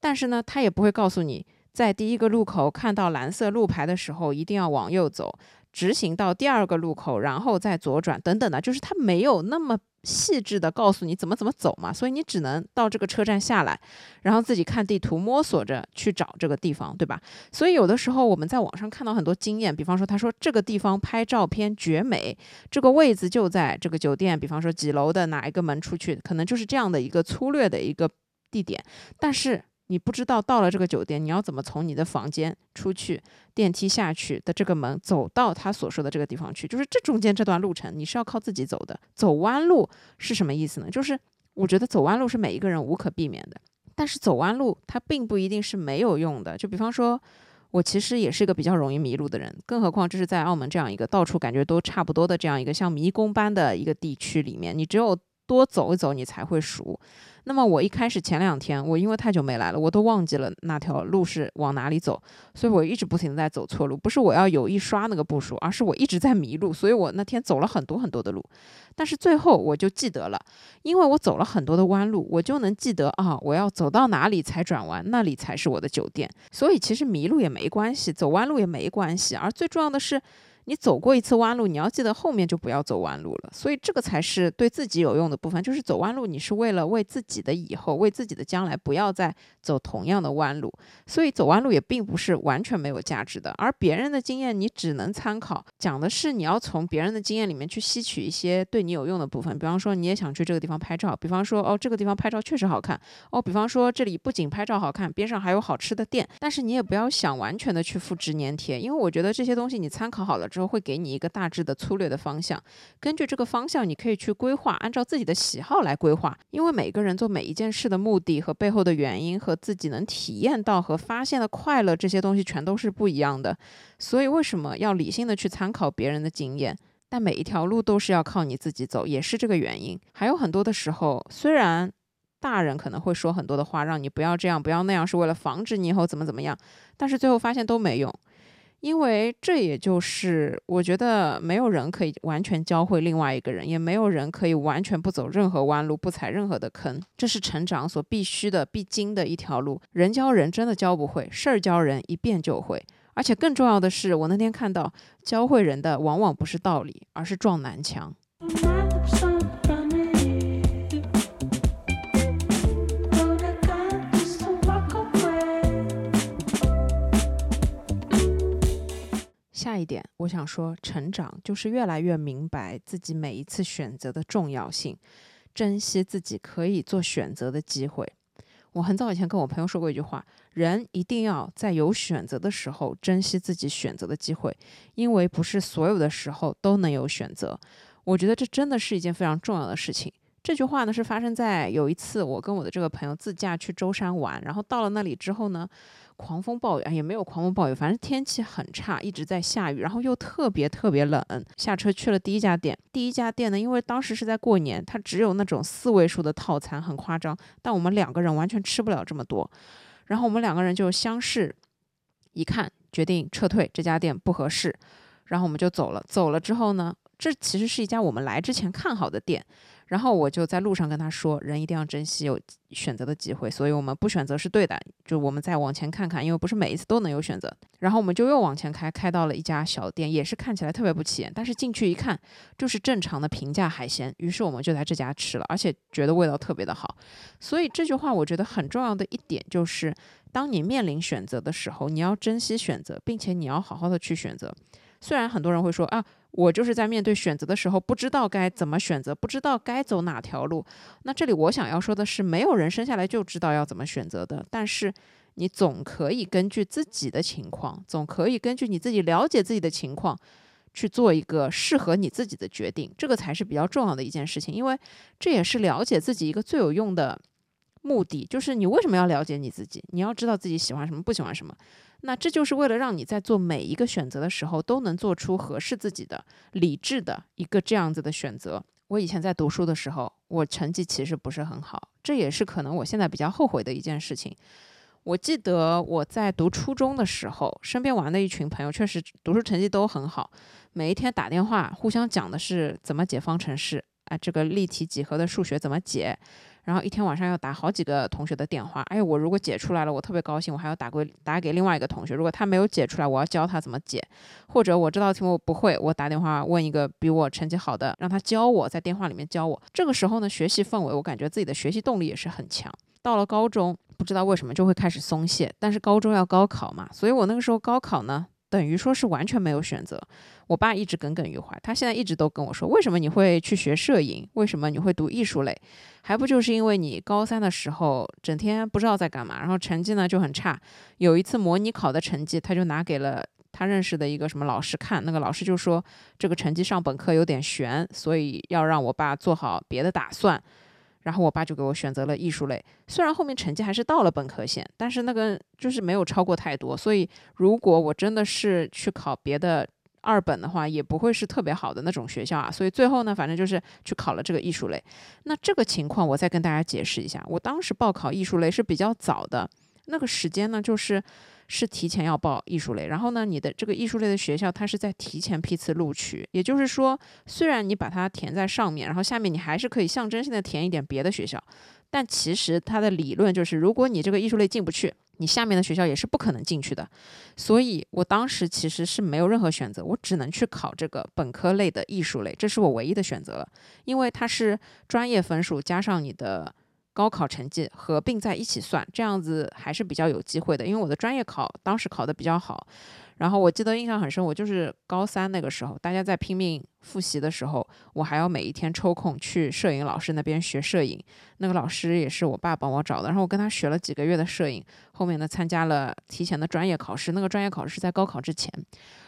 但是呢，他也不会告诉你在第一个路口看到蓝色路牌的时候一定要往右走。直行到第二个路口，然后再左转，等等的，就是他没有那么细致的告诉你怎么怎么走嘛，所以你只能到这个车站下来，然后自己看地图摸索着去找这个地方，对吧？所以有的时候我们在网上看到很多经验，比方说他说这个地方拍照片绝美，这个位置就在这个酒店，比方说几楼的哪一个门出去，可能就是这样的一个粗略的一个地点，但是。你不知道到了这个酒店，你要怎么从你的房间出去，电梯下去的这个门，走到他所说的这个地方去，就是这中间这段路程，你是要靠自己走的。走弯路是什么意思呢？就是我觉得走弯路是每一个人无可避免的，但是走弯路它并不一定是没有用的。就比方说，我其实也是一个比较容易迷路的人，更何况这是在澳门这样一个到处感觉都差不多的这样一个像迷宫般的一个地区里面，你只有多走一走，你才会熟。那么我一开始前两天，我因为太久没来了，我都忘记了那条路是往哪里走，所以我一直不停的在走错路。不是我要有意刷那个步数，而是我一直在迷路。所以我那天走了很多很多的路，但是最后我就记得了，因为我走了很多的弯路，我就能记得啊，我要走到哪里才转弯，那里才是我的酒店。所以其实迷路也没关系，走弯路也没关系，而最重要的是。你走过一次弯路，你要记得后面就不要走弯路了。所以这个才是对自己有用的部分，就是走弯路，你是为了为自己的以后，为自己的将来，不要再走同样的弯路。所以走弯路也并不是完全没有价值的，而别人的经验你只能参考，讲的是你要从别人的经验里面去吸取一些对你有用的部分。比方说你也想去这个地方拍照，比方说哦这个地方拍照确实好看，哦比方说这里不仅拍照好看，边上还有好吃的店。但是你也不要想完全的去复制粘贴，因为我觉得这些东西你参考好了之后，会给你一个大致的粗略的方向。根据这个方向，你可以去规划，按照自己的喜好来规划。因为每个人做每一件事的目的和背后的原因，和自己能体验到和发现的快乐这些东西，全都是不一样的。所以为什么要理性的去参考别人的经验？但每一条路都是要靠你自己走，也是这个原因。还有很多的时候，虽然。大人可能会说很多的话，让你不要这样，不要那样，是为了防止你以后怎么怎么样。但是最后发现都没用，因为这也就是我觉得没有人可以完全教会另外一个人，也没有人可以完全不走任何弯路，不踩任何的坑。这是成长所必须的、必经的一条路。人教人真的教不会，事儿教人一遍就会。而且更重要的是，我那天看到教会人的往往不是道理，而是撞南墙。点，我想说，成长就是越来越明白自己每一次选择的重要性，珍惜自己可以做选择的机会。我很早以前跟我朋友说过一句话：人一定要在有选择的时候珍惜自己选择的机会，因为不是所有的时候都能有选择。我觉得这真的是一件非常重要的事情。这句话呢，是发生在有一次我跟我的这个朋友自驾去舟山玩，然后到了那里之后呢。狂风暴雨啊，也没有狂风暴雨，反正天气很差，一直在下雨，然后又特别特别冷。下车去了第一家店，第一家店呢，因为当时是在过年，它只有那种四位数的套餐，很夸张。但我们两个人完全吃不了这么多，然后我们两个人就相视一看，决定撤退，这家店不合适，然后我们就走了。走了之后呢，这其实是一家我们来之前看好的店。然后我就在路上跟他说，人一定要珍惜有选择的机会，所以我们不选择是对的。就我们再往前看看，因为不是每一次都能有选择。然后我们就又往前开，开到了一家小店，也是看起来特别不起眼，但是进去一看，就是正常的平价海鲜。于是我们就在这家吃了，而且觉得味道特别的好。所以这句话我觉得很重要的一点就是，当你面临选择的时候，你要珍惜选择，并且你要好好的去选择。虽然很多人会说啊。我就是在面对选择的时候，不知道该怎么选择，不知道该走哪条路。那这里我想要说的是，没有人生下来就知道要怎么选择的。但是你总可以根据自己的情况，总可以根据你自己了解自己的情况，去做一个适合你自己的决定。这个才是比较重要的一件事情，因为这也是了解自己一个最有用的目的。就是你为什么要了解你自己？你要知道自己喜欢什么，不喜欢什么。那这就是为了让你在做每一个选择的时候，都能做出合适自己的、理智的一个这样子的选择。我以前在读书的时候，我成绩其实不是很好，这也是可能我现在比较后悔的一件事情。我记得我在读初中的时候，身边玩的一群朋友确实读书成绩都很好，每一天打电话互相讲的是怎么解方程式，啊，这个立体几何的数学怎么解。然后一天晚上要打好几个同学的电话，哎，我如果解出来了，我特别高兴，我还要打给打给另外一个同学。如果他没有解出来，我要教他怎么解。或者我这道题目我不会，我打电话问一个比我成绩好的，让他教我，在电话里面教我。这个时候呢，学习氛围，我感觉自己的学习动力也是很强。到了高中，不知道为什么就会开始松懈，但是高中要高考嘛，所以我那个时候高考呢。等于说是完全没有选择，我爸一直耿耿于怀，他现在一直都跟我说，为什么你会去学摄影？为什么你会读艺术类？还不就是因为你高三的时候整天不知道在干嘛，然后成绩呢就很差。有一次模拟考的成绩，他就拿给了他认识的一个什么老师看，那个老师就说这个成绩上本科有点悬，所以要让我爸做好别的打算。然后我爸就给我选择了艺术类，虽然后面成绩还是到了本科线，但是那个就是没有超过太多，所以如果我真的是去考别的二本的话，也不会是特别好的那种学校啊。所以最后呢，反正就是去考了这个艺术类。那这个情况我再跟大家解释一下，我当时报考艺术类是比较早的，那个时间呢就是。是提前要报艺术类，然后呢，你的这个艺术类的学校，它是在提前批次录取，也就是说，虽然你把它填在上面，然后下面你还是可以象征性的填一点别的学校，但其实它的理论就是，如果你这个艺术类进不去，你下面的学校也是不可能进去的。所以我当时其实是没有任何选择，我只能去考这个本科类的艺术类，这是我唯一的选择了，因为它是专业分数加上你的。高考成绩合并在一起算，这样子还是比较有机会的。因为我的专业考当时考的比较好，然后我记得印象很深，我就是高三那个时候，大家在拼命复习的时候，我还要每一天抽空去摄影老师那边学摄影。那个老师也是我爸帮我找的，然后我跟他学了几个月的摄影。后面呢，参加了提前的专业考试，那个专业考试是在高考之前，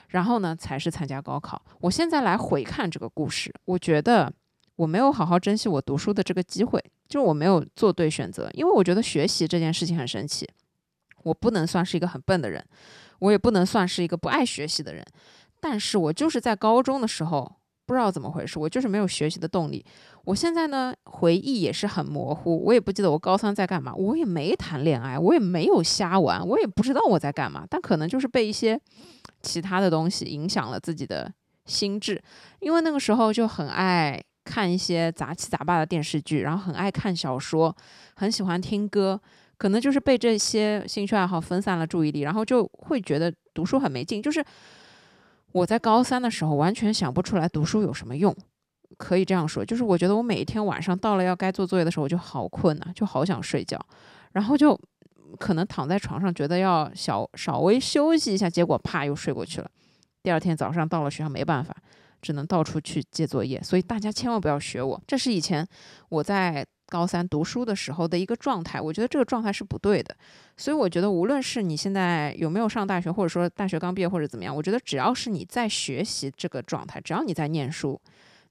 然后呢才是参加高考。我现在来回看这个故事，我觉得。我没有好好珍惜我读书的这个机会，就是我没有做对选择。因为我觉得学习这件事情很神奇，我不能算是一个很笨的人，我也不能算是一个不爱学习的人。但是我就是在高中的时候不知道怎么回事，我就是没有学习的动力。我现在呢回忆也是很模糊，我也不记得我高三在干嘛，我也没谈恋爱，我也没有瞎玩，我也不知道我在干嘛。但可能就是被一些其他的东西影响了自己的心智，因为那个时候就很爱。看一些杂七杂八的电视剧，然后很爱看小说，很喜欢听歌，可能就是被这些兴趣爱好分散了注意力，然后就会觉得读书很没劲。就是我在高三的时候，完全想不出来读书有什么用，可以这样说，就是我觉得我每一天晚上到了要该做作业的时候，我就好困呐，就好想睡觉，然后就可能躺在床上，觉得要小稍微休息一下，结果啪又睡过去了。第二天早上到了学校，没办法。只能到处去借作业，所以大家千万不要学我。这是以前我在高三读书的时候的一个状态，我觉得这个状态是不对的。所以我觉得，无论是你现在有没有上大学，或者说大学刚毕业或者怎么样，我觉得只要是你在学习这个状态，只要你在念书，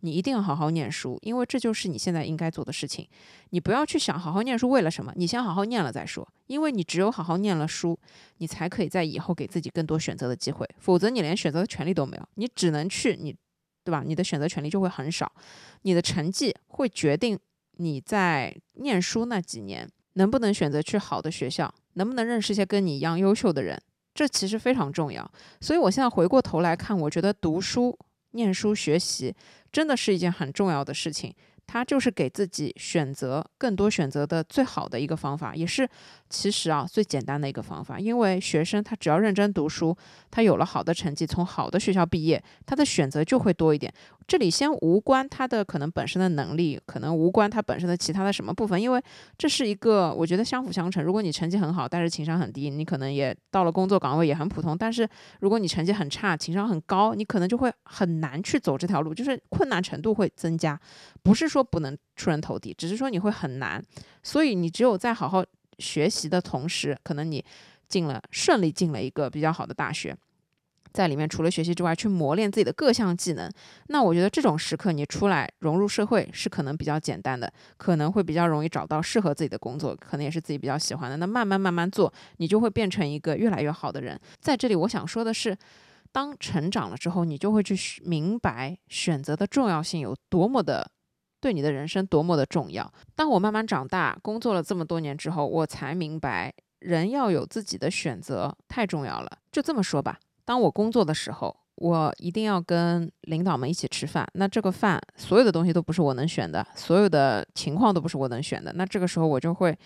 你一定要好好念书，因为这就是你现在应该做的事情。你不要去想好好念书为了什么，你先好好念了再说。因为你只有好好念了书，你才可以在以后给自己更多选择的机会，否则你连选择的权利都没有，你只能去你。对吧？你的选择权利就会很少，你的成绩会决定你在念书那几年能不能选择去好的学校，能不能认识一些跟你一样优秀的人，这其实非常重要。所以我现在回过头来看，我觉得读书、念书、学习真的是一件很重要的事情。它就是给自己选择更多选择的最好的一个方法，也是其实啊最简单的一个方法。因为学生他只要认真读书，他有了好的成绩，从好的学校毕业，他的选择就会多一点。这里先无关他的可能本身的能力，可能无关他本身的其他的什么部分，因为这是一个我觉得相辅相成。如果你成绩很好，但是情商很低，你可能也到了工作岗位也很普通。但是如果你成绩很差，情商很高，你可能就会很难去走这条路，就是困难程度会增加。不是说说不能出人头地，只是说你会很难。所以你只有在好好学习的同时，可能你进了顺利进了一个比较好的大学。在里面除了学习之外，去磨练自己的各项技能。那我觉得这种时刻你出来融入社会是可能比较简单的，可能会比较容易找到适合自己的工作，可能也是自己比较喜欢的。那慢慢慢慢做，你就会变成一个越来越好的人。在这里，我想说的是，当成长了之后，你就会去明白选择的重要性有多么的对你的人生多么的重要。当我慢慢长大，工作了这么多年之后，我才明白，人要有自己的选择太重要了。就这么说吧。当我工作的时候，我一定要跟领导们一起吃饭。那这个饭，所有的东西都不是我能选的，所有的情况都不是我能选的。那这个时候我就会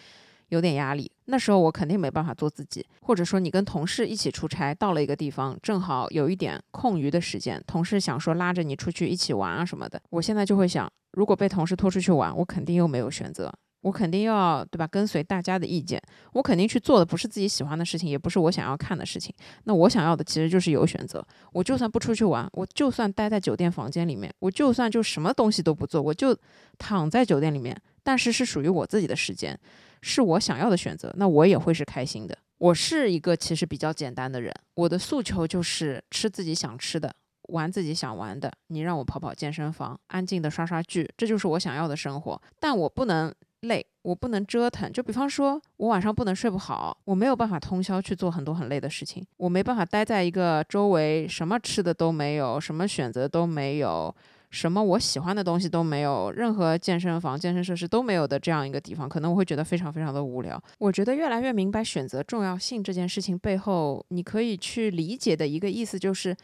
有点压力。那时候我肯定没办法做自己。或者说，你跟同事一起出差，到了一个地方，正好有一点空余的时间，同事想说拉着你出去一起玩啊什么的。我现在就会想，如果被同事拖出去玩，我肯定又没有选择。我肯定要对吧？跟随大家的意见，我肯定去做的不是自己喜欢的事情，也不是我想要看的事情。那我想要的其实就是有选择。我就算不出去玩，我就算待在酒店房间里面，我就算就什么东西都不做，我就躺在酒店里面，但是是属于我自己的时间，是我想要的选择，那我也会是开心的。我是一个其实比较简单的人，我的诉求就是吃自己想吃的，玩自己想玩的。你让我跑跑健身房，安静的刷刷剧，这就是我想要的生活。但我不能。累，我不能折腾。就比方说，我晚上不能睡不好，我没有办法通宵去做很多很累的事情。我没办法待在一个周围什么吃的都没有，什么选择都没有，什么我喜欢的东西都没有，任何健身房、健身设施都没有的这样一个地方，可能我会觉得非常非常的无聊。我觉得越来越明白选择重要性这件事情背后，你可以去理解的一个意思就是，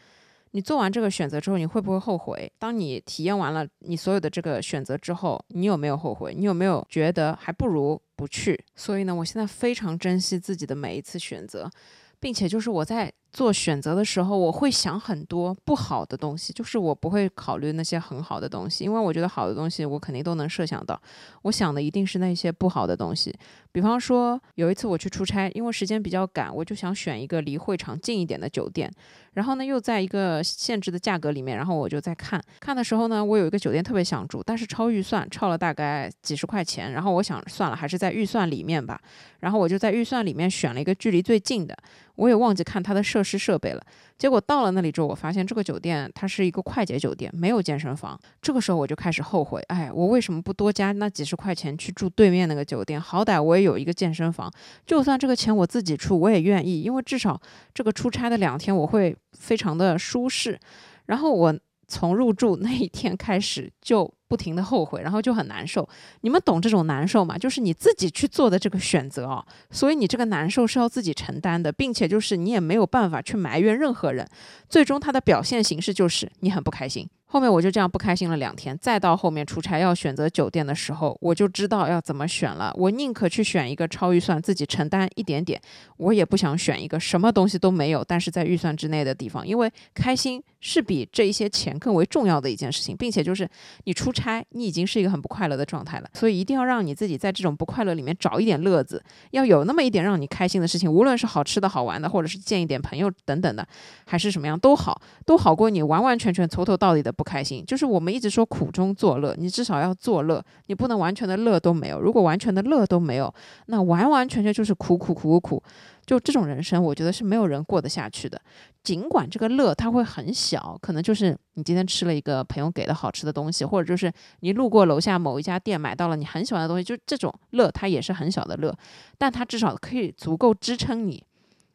你做完这个选择之后，你会不会后悔？当你体验完了你所有的这个选择之后，你有没有后悔？你有没有觉得还不如不去？所以呢，我现在非常珍惜自己的每一次选择，并且就是我在。做选择的时候，我会想很多不好的东西，就是我不会考虑那些很好的东西，因为我觉得好的东西我肯定都能设想到。我想的一定是那些不好的东西。比方说，有一次我去出差，因为时间比较赶，我就想选一个离会场近一点的酒店。然后呢，又在一个限制的价格里面，然后我就在看看的时候呢，我有一个酒店特别想住，但是超预算，超了大概几十块钱。然后我想算了，还是在预算里面吧。然后我就在预算里面选了一个距离最近的。我也忘记看它的设设施设备了。结果到了那里之后，我发现这个酒店它是一个快捷酒店，没有健身房。这个时候我就开始后悔，哎，我为什么不多加那几十块钱去住对面那个酒店？好歹我也有一个健身房，就算这个钱我自己出，我也愿意，因为至少这个出差的两天我会非常的舒适。然后我从入住那一天开始就。不停的后悔，然后就很难受。你们懂这种难受吗？就是你自己去做的这个选择啊，所以你这个难受是要自己承担的，并且就是你也没有办法去埋怨任何人。最终它的表现形式就是你很不开心。后面我就这样不开心了两天，再到后面出差要选择酒店的时候，我就知道要怎么选了。我宁可去选一个超预算，自己承担一点点，我也不想选一个什么东西都没有，但是在预算之内的地方，因为开心是比这一些钱更为重要的一件事情，并且就是你出差，你已经是一个很不快乐的状态了，所以一定要让你自己在这种不快乐里面找一点乐子，要有那么一点让你开心的事情，无论是好吃的好玩的，或者是见一点朋友等等的，还是什么样都好，都好过你完完全全从头到底的。不开心，就是我们一直说苦中作乐，你至少要作乐，你不能完全的乐都没有。如果完全的乐都没有，那完完全全就是苦苦苦苦苦。就这种人生，我觉得是没有人过得下去的。尽管这个乐它会很小，可能就是你今天吃了一个朋友给的好吃的东西，或者就是你路过楼下某一家店买到了你很喜欢的东西，就这种乐它也是很小的乐，但它至少可以足够支撑你，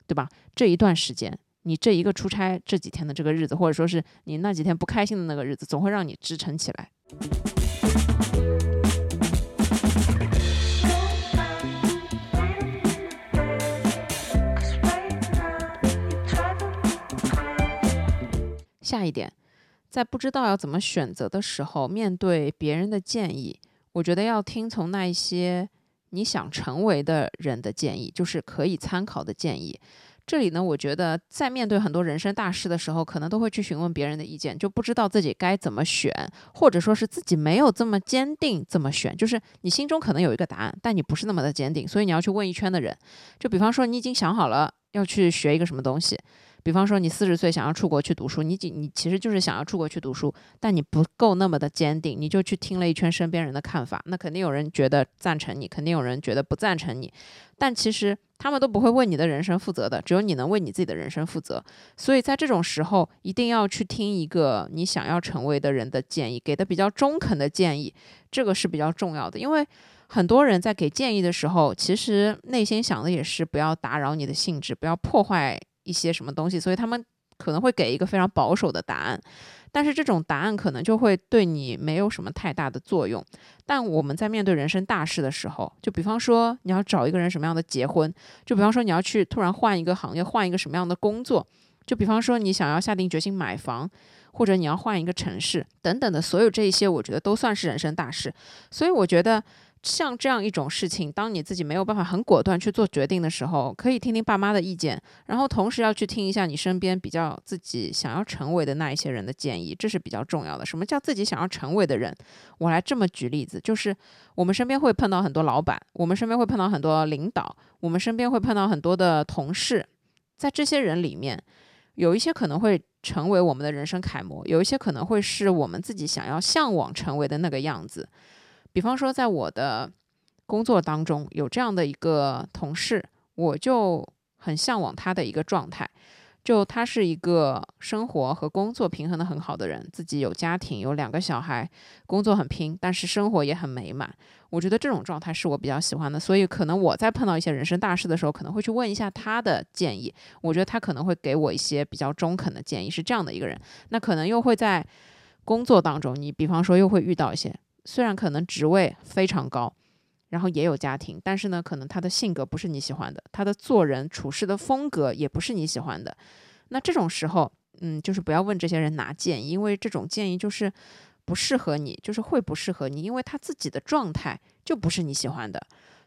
对吧？这一段时间。你这一个出差这几天的这个日子，或者说是你那几天不开心的那个日子，总会让你支撑起来。下一点，在不知道要怎么选择的时候，面对别人的建议，我觉得要听从那一些你想成为的人的建议，就是可以参考的建议。这里呢，我觉得在面对很多人生大事的时候，可能都会去询问别人的意见，就不知道自己该怎么选，或者说是自己没有这么坚定怎么选。就是你心中可能有一个答案，但你不是那么的坚定，所以你要去问一圈的人。就比方说，你已经想好了要去学一个什么东西。比方说，你四十岁想要出国去读书，你你其实就是想要出国去读书，但你不够那么的坚定，你就去听了一圈身边人的看法，那肯定有人觉得赞成你，肯定有人觉得不赞成你，但其实他们都不会为你的人生负责的，只有你能为你自己的人生负责。所以在这种时候，一定要去听一个你想要成为的人的建议，给的比较中肯的建议，这个是比较重要的，因为很多人在给建议的时候，其实内心想的也是不要打扰你的兴致，不要破坏。一些什么东西，所以他们可能会给一个非常保守的答案，但是这种答案可能就会对你没有什么太大的作用。但我们在面对人生大事的时候，就比方说你要找一个人什么样的结婚，就比方说你要去突然换一个行业，换一个什么样的工作，就比方说你想要下定决心买房，或者你要换一个城市等等的，所有这一些，我觉得都算是人生大事。所以我觉得。像这样一种事情，当你自己没有办法很果断去做决定的时候，可以听听爸妈的意见，然后同时要去听一下你身边比较自己想要成为的那一些人的建议，这是比较重要的。什么叫自己想要成为的人？我来这么举例子，就是我们身边会碰到很多老板，我们身边会碰到很多领导，我们身边会碰到很多的同事，在这些人里面，有一些可能会成为我们的人生楷模，有一些可能会是我们自己想要向往成为的那个样子。比方说，在我的工作当中有这样的一个同事，我就很向往他的一个状态。就他是一个生活和工作平衡的很好的人，自己有家庭，有两个小孩，工作很拼，但是生活也很美满。我觉得这种状态是我比较喜欢的。所以，可能我在碰到一些人生大事的时候，可能会去问一下他的建议。我觉得他可能会给我一些比较中肯的建议，是这样的一个人。那可能又会在工作当中，你比方说又会遇到一些。虽然可能职位非常高，然后也有家庭，但是呢，可能他的性格不是你喜欢的，他的做人处事的风格也不是你喜欢的。那这种时候，嗯，就是不要问这些人拿建议，因为这种建议就是不适合你，就是会不适合你，因为他自己的状态就不是你喜欢的，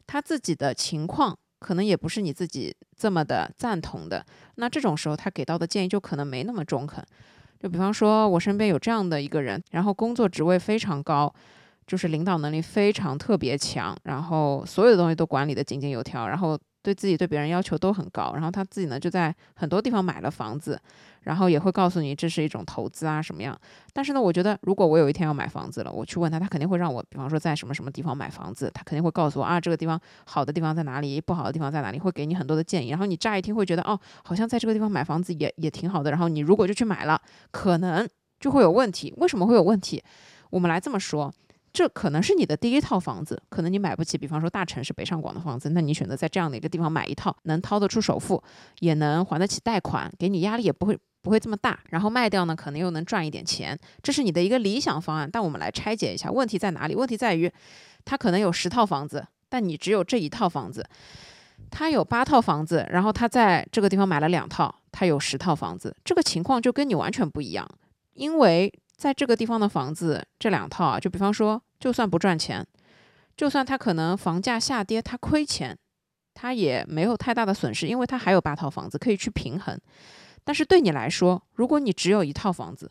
他自己的情况可能也不是你自己这么的赞同的。那这种时候他给到的建议就可能没那么中肯。就比方说，我身边有这样的一个人，然后工作职位非常高。就是领导能力非常特别强，然后所有的东西都管理的井井有条，然后对自己对别人要求都很高，然后他自己呢就在很多地方买了房子，然后也会告诉你这是一种投资啊什么样。但是呢，我觉得如果我有一天要买房子了，我去问他，他肯定会让我，比方说在什么什么地方买房子，他肯定会告诉我啊这个地方好的地方在哪里，不好的地方在哪里，会给你很多的建议。然后你乍一听会觉得哦，好像在这个地方买房子也也挺好的，然后你如果就去买了，可能就会有问题。为什么会有问题？我们来这么说。这可能是你的第一套房子，可能你买不起，比方说大城市北上广的房子，那你选择在这样的一个地方买一套，能掏得出首付，也能还得起贷款，给你压力也不会不会这么大，然后卖掉呢，可能又能赚一点钱，这是你的一个理想方案。但我们来拆解一下，问题在哪里？问题在于，他可能有十套房子，但你只有这一套房子，他有八套房子，然后他在这个地方买了两套，他有十套房子，这个情况就跟你完全不一样，因为在这个地方的房子这两套啊，就比方说。就算不赚钱，就算他可能房价下跌，他亏钱，他也没有太大的损失，因为他还有八套房子可以去平衡。但是对你来说，如果你只有一套房子，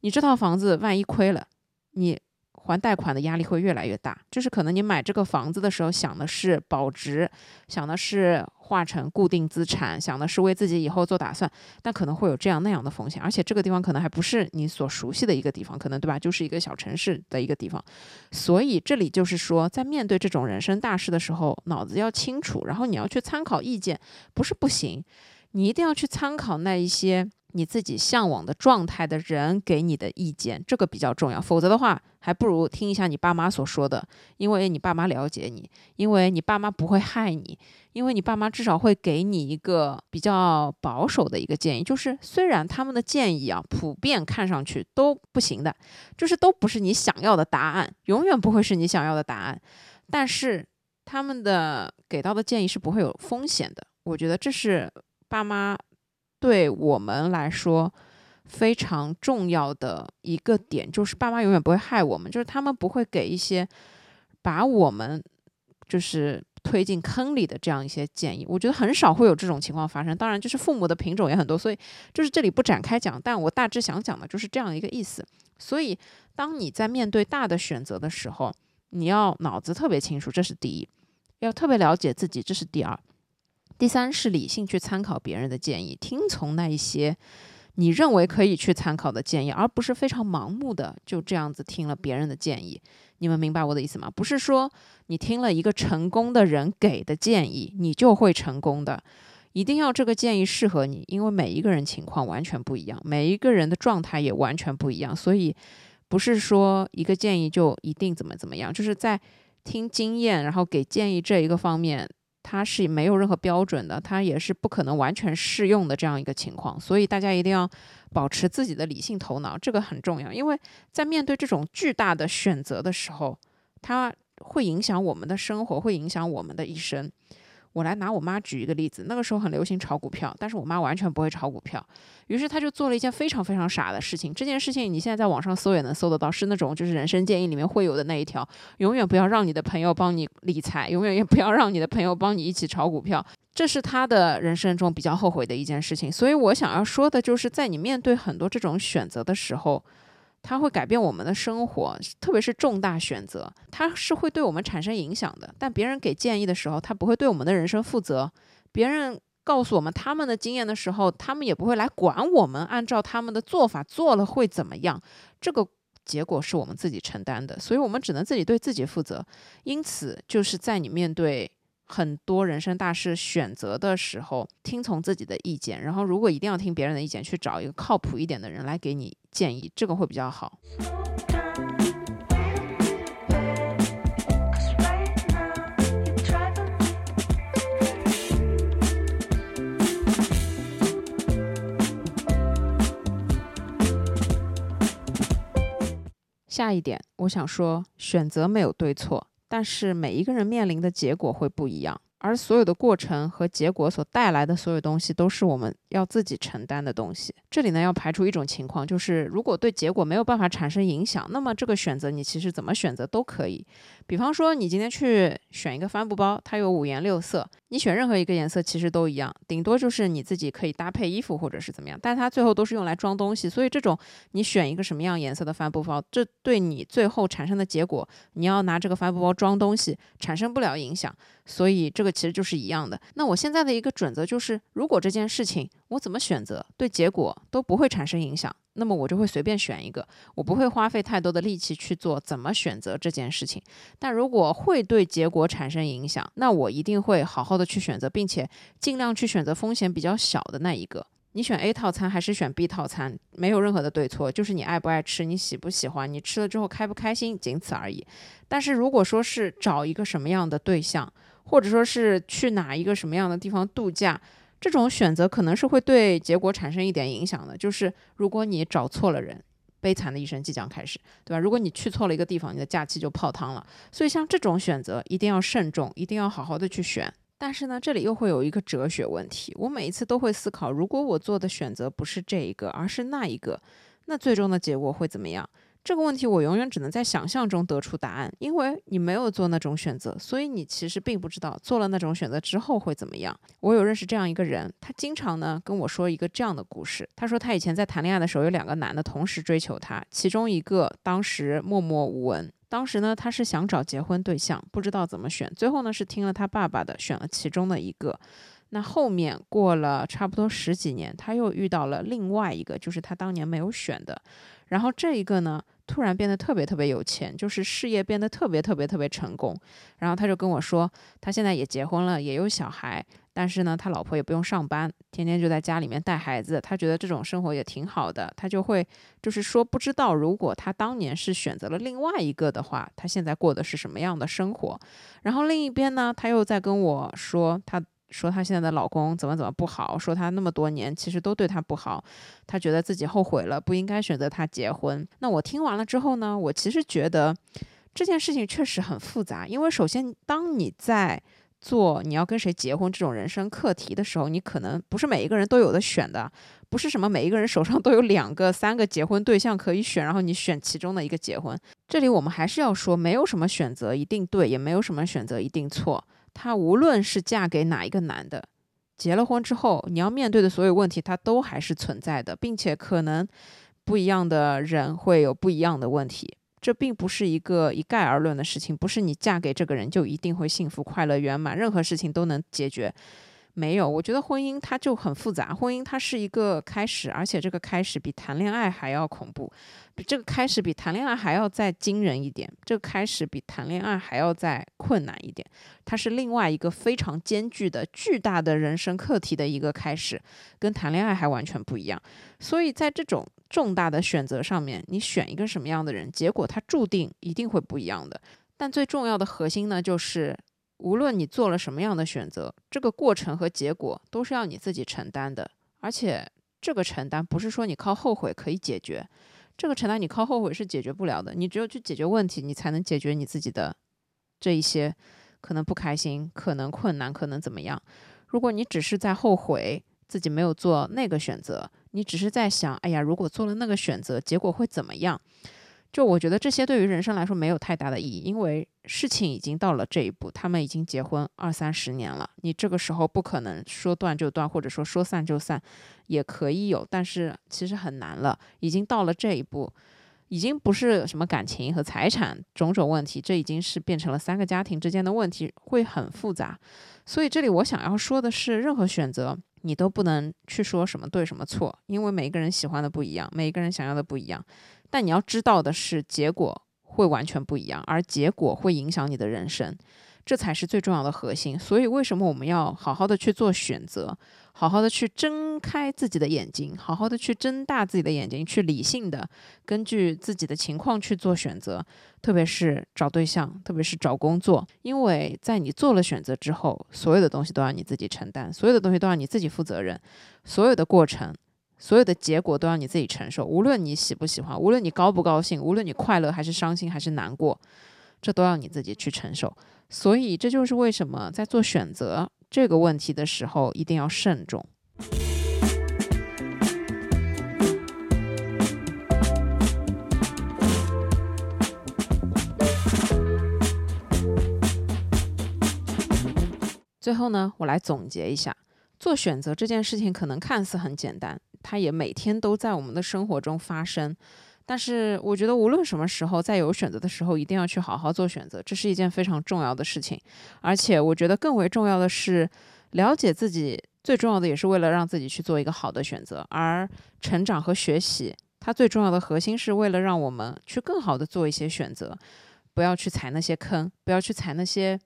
你这套房子万一亏了，你。还贷款的压力会越来越大，就是可能你买这个房子的时候想的是保值，想的是化成固定资产，想的是为自己以后做打算，但可能会有这样那样的风险，而且这个地方可能还不是你所熟悉的一个地方，可能对吧？就是一个小城市的一个地方，所以这里就是说，在面对这种人生大事的时候，脑子要清楚，然后你要去参考意见，不是不行，你一定要去参考那一些。你自己向往的状态的人给你的意见，这个比较重要。否则的话，还不如听一下你爸妈所说的，因为你爸妈了解你，因为你爸妈不会害你，因为你爸妈至少会给你一个比较保守的一个建议。就是虽然他们的建议啊，普遍看上去都不行的，就是都不是你想要的答案，永远不会是你想要的答案。但是他们的给到的建议是不会有风险的。我觉得这是爸妈。对我们来说非常重要的一个点，就是爸妈永远不会害我们，就是他们不会给一些把我们就是推进坑里的这样一些建议。我觉得很少会有这种情况发生。当然，就是父母的品种也很多，所以就是这里不展开讲。但我大致想讲的就是这样一个意思。所以，当你在面对大的选择的时候，你要脑子特别清楚，这是第一；要特别了解自己，这是第二。第三是理性去参考别人的建议，听从那一些你认为可以去参考的建议，而不是非常盲目的就这样子听了别人的建议。你们明白我的意思吗？不是说你听了一个成功的人给的建议，你就会成功的。一定要这个建议适合你，因为每一个人情况完全不一样，每一个人的状态也完全不一样，所以不是说一个建议就一定怎么怎么样。就是在听经验，然后给建议这一个方面。它是没有任何标准的，它也是不可能完全适用的这样一个情况，所以大家一定要保持自己的理性头脑，这个很重要。因为在面对这种巨大的选择的时候，它会影响我们的生活，会影响我们的一生。我来拿我妈举一个例子，那个时候很流行炒股票，但是我妈完全不会炒股票，于是她就做了一件非常非常傻的事情。这件事情你现在在网上搜也能搜得到，是那种就是人生建议里面会有的那一条：永远不要让你的朋友帮你理财，永远也不要让你的朋友帮你一起炒股票。这是他的人生中比较后悔的一件事情。所以我想要说的就是，在你面对很多这种选择的时候。它会改变我们的生活，特别是重大选择，它是会对我们产生影响的。但别人给建议的时候，他不会对我们的人生负责；别人告诉我们他们的经验的时候，他们也不会来管我们按照他们的做法做了会怎么样。这个结果是我们自己承担的，所以我们只能自己对自己负责。因此，就是在你面对。很多人生大事选择的时候，听从自己的意见，然后如果一定要听别人的意见，去找一个靠谱一点的人来给你建议，这个会比较好。下一点，我想说，选择没有对错。但是每一个人面临的结果会不一样，而所有的过程和结果所带来的所有东西，都是我们要自己承担的东西。这里呢，要排除一种情况，就是如果对结果没有办法产生影响，那么这个选择你其实怎么选择都可以。比方说，你今天去选一个帆布包，它有五颜六色，你选任何一个颜色其实都一样，顶多就是你自己可以搭配衣服或者是怎么样，但它最后都是用来装东西。所以这种你选一个什么样颜色的帆布包，这对你最后产生的结果，你要拿这个帆布包装东西，产生不了影响。所以这个其实就是一样的。那我现在的一个准则就是，如果这件事情我怎么选择，对结果都不会产生影响，那么我就会随便选一个，我不会花费太多的力气去做怎么选择这件事情。但如果会对结果产生影响，那我一定会好好的去选择，并且尽量去选择风险比较小的那一个。你选 A 套餐还是选 B 套餐，没有任何的对错，就是你爱不爱吃，你喜不喜欢，你吃了之后开不开心，仅此而已。但是如果说是找一个什么样的对象，或者说是去哪一个什么样的地方度假，这种选择可能是会对结果产生一点影响的。就是如果你找错了人，悲惨的一生即将开始，对吧？如果你去错了一个地方，你的假期就泡汤了。所以像这种选择一定要慎重，一定要好好的去选。但是呢，这里又会有一个哲学问题，我每一次都会思考，如果我做的选择不是这一个，而是那一个，那最终的结果会怎么样？这个问题我永远只能在想象中得出答案，因为你没有做那种选择，所以你其实并不知道做了那种选择之后会怎么样。我有认识这样一个人，他经常呢跟我说一个这样的故事。他说他以前在谈恋爱的时候，有两个男的同时追求他，其中一个当时默默无闻。当时呢他是想找结婚对象，不知道怎么选，最后呢是听了他爸爸的，选了其中的一个。那后面过了差不多十几年，他又遇到了另外一个，就是他当年没有选的。然后这一个呢？突然变得特别特别有钱，就是事业变得特别特别特别成功。然后他就跟我说，他现在也结婚了，也有小孩，但是呢，他老婆也不用上班，天天就在家里面带孩子。他觉得这种生活也挺好的。他就会就是说，不知道如果他当年是选择了另外一个的话，他现在过的是什么样的生活。然后另一边呢，他又在跟我说他。说她现在的老公怎么怎么不好，说她那么多年其实都对她不好，她觉得自己后悔了，不应该选择他结婚。那我听完了之后呢，我其实觉得这件事情确实很复杂，因为首先当你在做你要跟谁结婚这种人生课题的时候，你可能不是每一个人都有的选的，不是什么每一个人手上都有两个、三个结婚对象可以选，然后你选其中的一个结婚。这里我们还是要说，没有什么选择一定对，也没有什么选择一定错。她无论是嫁给哪一个男的，结了婚之后，你要面对的所有问题，它都还是存在的，并且可能不一样的人会有不一样的问题。这并不是一个一概而论的事情，不是你嫁给这个人就一定会幸福、快乐、圆满，任何事情都能解决。没有，我觉得婚姻它就很复杂。婚姻它是一个开始，而且这个开始比谈恋爱还要恐怖，比这个开始比谈恋爱还要再惊人一点。这个开始比谈恋爱还要再困难一点。它是另外一个非常艰巨的、巨大的人生课题的一个开始，跟谈恋爱还完全不一样。所以在这种重大的选择上面，你选一个什么样的人，结果它注定一定会不一样的。但最重要的核心呢，就是。无论你做了什么样的选择，这个过程和结果都是要你自己承担的。而且这个承担不是说你靠后悔可以解决，这个承担你靠后悔是解决不了的。你只有去解决问题，你才能解决你自己的这一些可能不开心、可能困难、可能怎么样。如果你只是在后悔自己没有做那个选择，你只是在想，哎呀，如果做了那个选择，结果会怎么样？就我觉得这些对于人生来说没有太大的意义，因为事情已经到了这一步，他们已经结婚二三十年了，你这个时候不可能说断就断，或者说说散就散，也可以有，但是其实很难了，已经到了这一步，已经不是什么感情和财产种种问题，这已经是变成了三个家庭之间的问题，会很复杂。所以这里我想要说的是，任何选择你都不能去说什么对什么错，因为每个人喜欢的不一样，每个人想要的不一样。但你要知道的是，结果会完全不一样，而结果会影响你的人生，这才是最重要的核心。所以，为什么我们要好好的去做选择，好好的去睁开自己的眼睛，好好的去睁大自己的眼睛，去理性的根据自己的情况去做选择，特别是找对象，特别是找工作，因为在你做了选择之后，所有的东西都要你自己承担，所有的东西都要你自己负责任，所有的过程。所有的结果都要你自己承受，无论你喜不喜欢，无论你高不高兴，无论你快乐还是伤心还是难过，这都要你自己去承受。所以这就是为什么在做选择这个问题的时候一定要慎重。最后呢，我来总结一下，做选择这件事情可能看似很简单，它也每天都在我们的生活中发生。但是我觉得无论什么时候，在有选择的时候，一定要去好好做选择，这是一件非常重要的事情。而且我觉得更为重要的是，了解自己，最重要的也是为了让自己去做一个好的选择。而成长和学习，它最重要的核心是为了让我们去更好的做一些选择，不要去踩那些坑，不要去踩那些。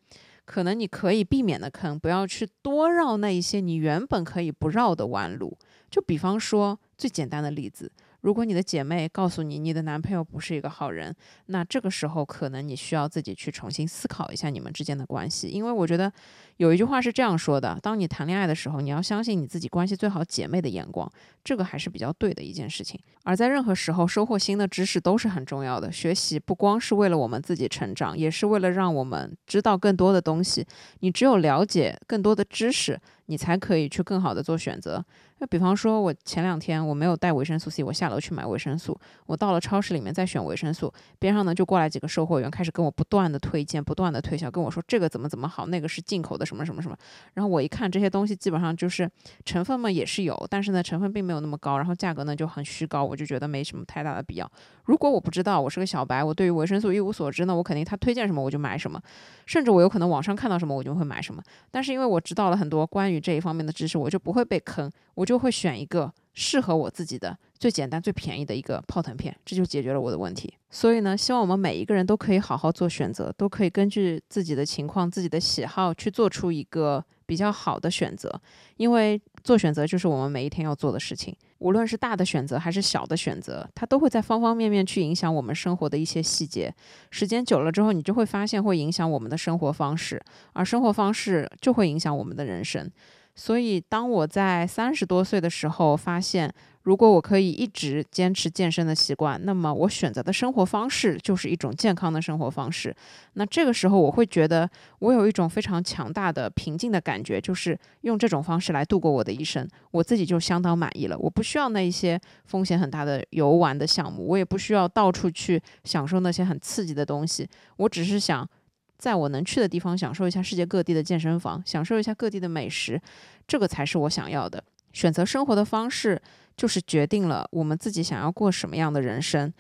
可能你可以避免的坑，不要去多绕那一些你原本可以不绕的弯路。就比方说最简单的例子。如果你的姐妹告诉你你的男朋友不是一个好人，那这个时候可能你需要自己去重新思考一下你们之间的关系。因为我觉得有一句话是这样说的：当你谈恋爱的时候，你要相信你自己关系最好姐妹的眼光，这个还是比较对的一件事情。而在任何时候，收获新的知识都是很重要的。学习不光是为了我们自己成长，也是为了让我们知道更多的东西。你只有了解更多的知识。你才可以去更好的做选择。那比方说，我前两天我没有带维生素 C，我下楼去买维生素。我到了超市里面在选维生素，边上呢就过来几个售货员，开始跟我不断的推荐、不断的推销，跟我说这个怎么怎么好，那个是进口的什么什么什么。然后我一看这些东西，基本上就是成分嘛也是有，但是呢成分并没有那么高，然后价格呢就很虚高，我就觉得没什么太大的必要。如果我不知道，我是个小白，我对于维生素一无所知呢，我肯定他推荐什么我就买什么，甚至我有可能网上看到什么我就会买什么。但是因为我知道了很多关于这一方面的知识，我就不会被坑，我就会选一个适合我自己的、最简单、最便宜的一个泡腾片，这就解决了我的问题。所以呢，希望我们每一个人都可以好好做选择，都可以根据自己的情况、自己的喜好去做出一个比较好的选择，因为做选择就是我们每一天要做的事情。无论是大的选择还是小的选择，它都会在方方面面去影响我们生活的一些细节。时间久了之后，你就会发现会影响我们的生活方式，而生活方式就会影响我们的人生。所以，当我在三十多岁的时候发现，如果我可以一直坚持健身的习惯，那么我选择的生活方式就是一种健康的生活方式。那这个时候，我会觉得我有一种非常强大的平静的感觉，就是用这种方式来度过我的一生，我自己就相当满意了。我不需要那一些风险很大的游玩的项目，我也不需要到处去享受那些很刺激的东西。我只是想在我能去的地方享受一下世界各地的健身房，享受一下各地的美食，这个才是我想要的。选择生活的方式。就是决定了我们自己想要过什么样的人生，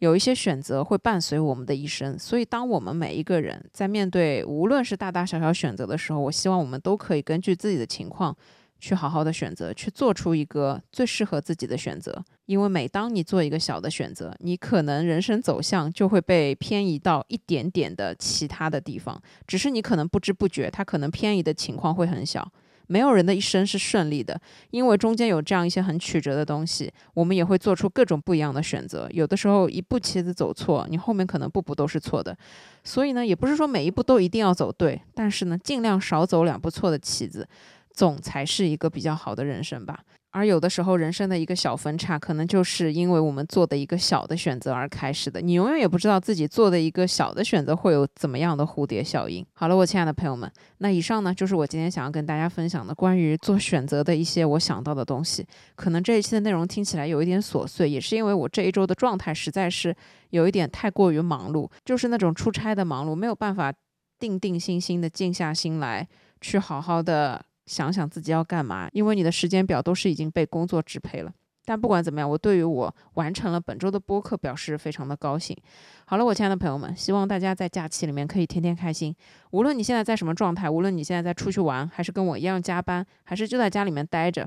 有一些选择会伴随我们的一生。所以，当我们每一个人在面对无论是大大小小选择的时候，我希望我们都可以根据自己的情况去好好的选择，去做出一个最适合自己的选择。因为每当你做一个小的选择，你可能人生走向就会被偏移到一点点的其他的地方，只是你可能不知不觉，它可能偏移的情况会很小。没有人的一生是顺利的，因为中间有这样一些很曲折的东西，我们也会做出各种不一样的选择。有的时候一步棋子走错，你后面可能步步都是错的。所以呢，也不是说每一步都一定要走对，但是呢，尽量少走两步错的棋子，总才是一个比较好的人生吧。而有的时候，人生的一个小分叉，可能就是因为我们做的一个小的选择而开始的。你永远也不知道自己做的一个小的选择会有怎么样的蝴蝶效应。好了，我亲爱的朋友们，那以上呢就是我今天想要跟大家分享的关于做选择的一些我想到的东西。可能这一期的内容听起来有一点琐碎，也是因为我这一周的状态实在是有一点太过于忙碌，就是那种出差的忙碌，没有办法定定心心的静下心来去好好的。想想自己要干嘛，因为你的时间表都是已经被工作支配了。但不管怎么样，我对于我完成了本周的播客表示非常的高兴。好了，我亲爱的朋友们，希望大家在假期里面可以天天开心。无论你现在在什么状态，无论你现在在出去玩，还是跟我一样加班，还是就在家里面待着。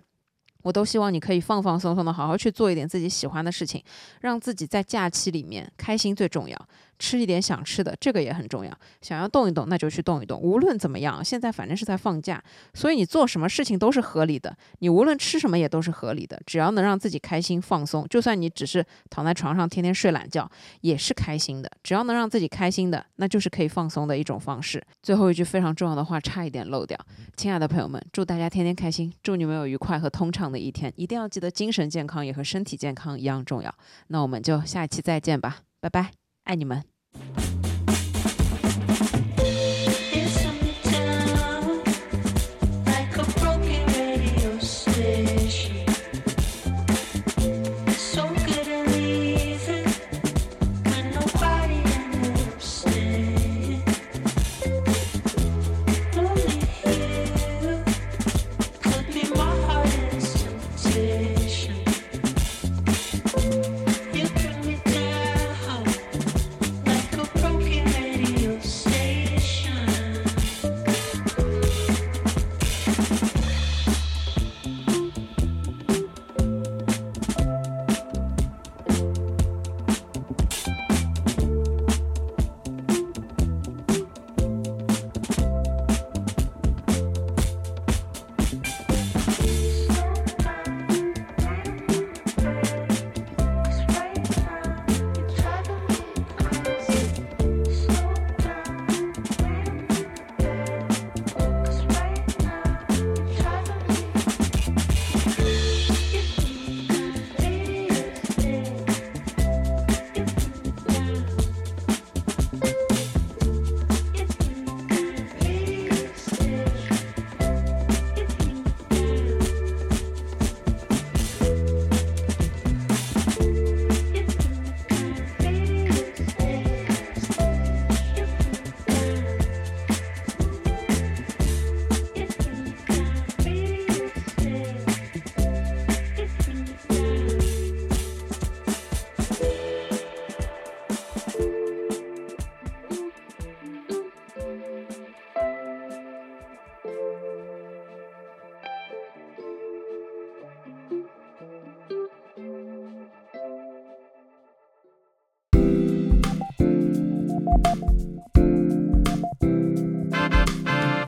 我都希望你可以放放松松的，好好去做一点自己喜欢的事情，让自己在假期里面开心最重要。吃一点想吃的，这个也很重要。想要动一动，那就去动一动。无论怎么样，现在反正是在放假，所以你做什么事情都是合理的。你无论吃什么也都是合理的，只要能让自己开心放松。就算你只是躺在床上天天睡懒觉，也是开心的。只要能让自己开心的，那就是可以放松的一种方式。最后一句非常重要的话，差一点漏掉。亲爱的朋友们，祝大家天天开心，祝你们有愉快和通畅的一天。一定要记得，精神健康也和身体健康一样重要。那我们就下一期再见吧，拜拜，爱你们。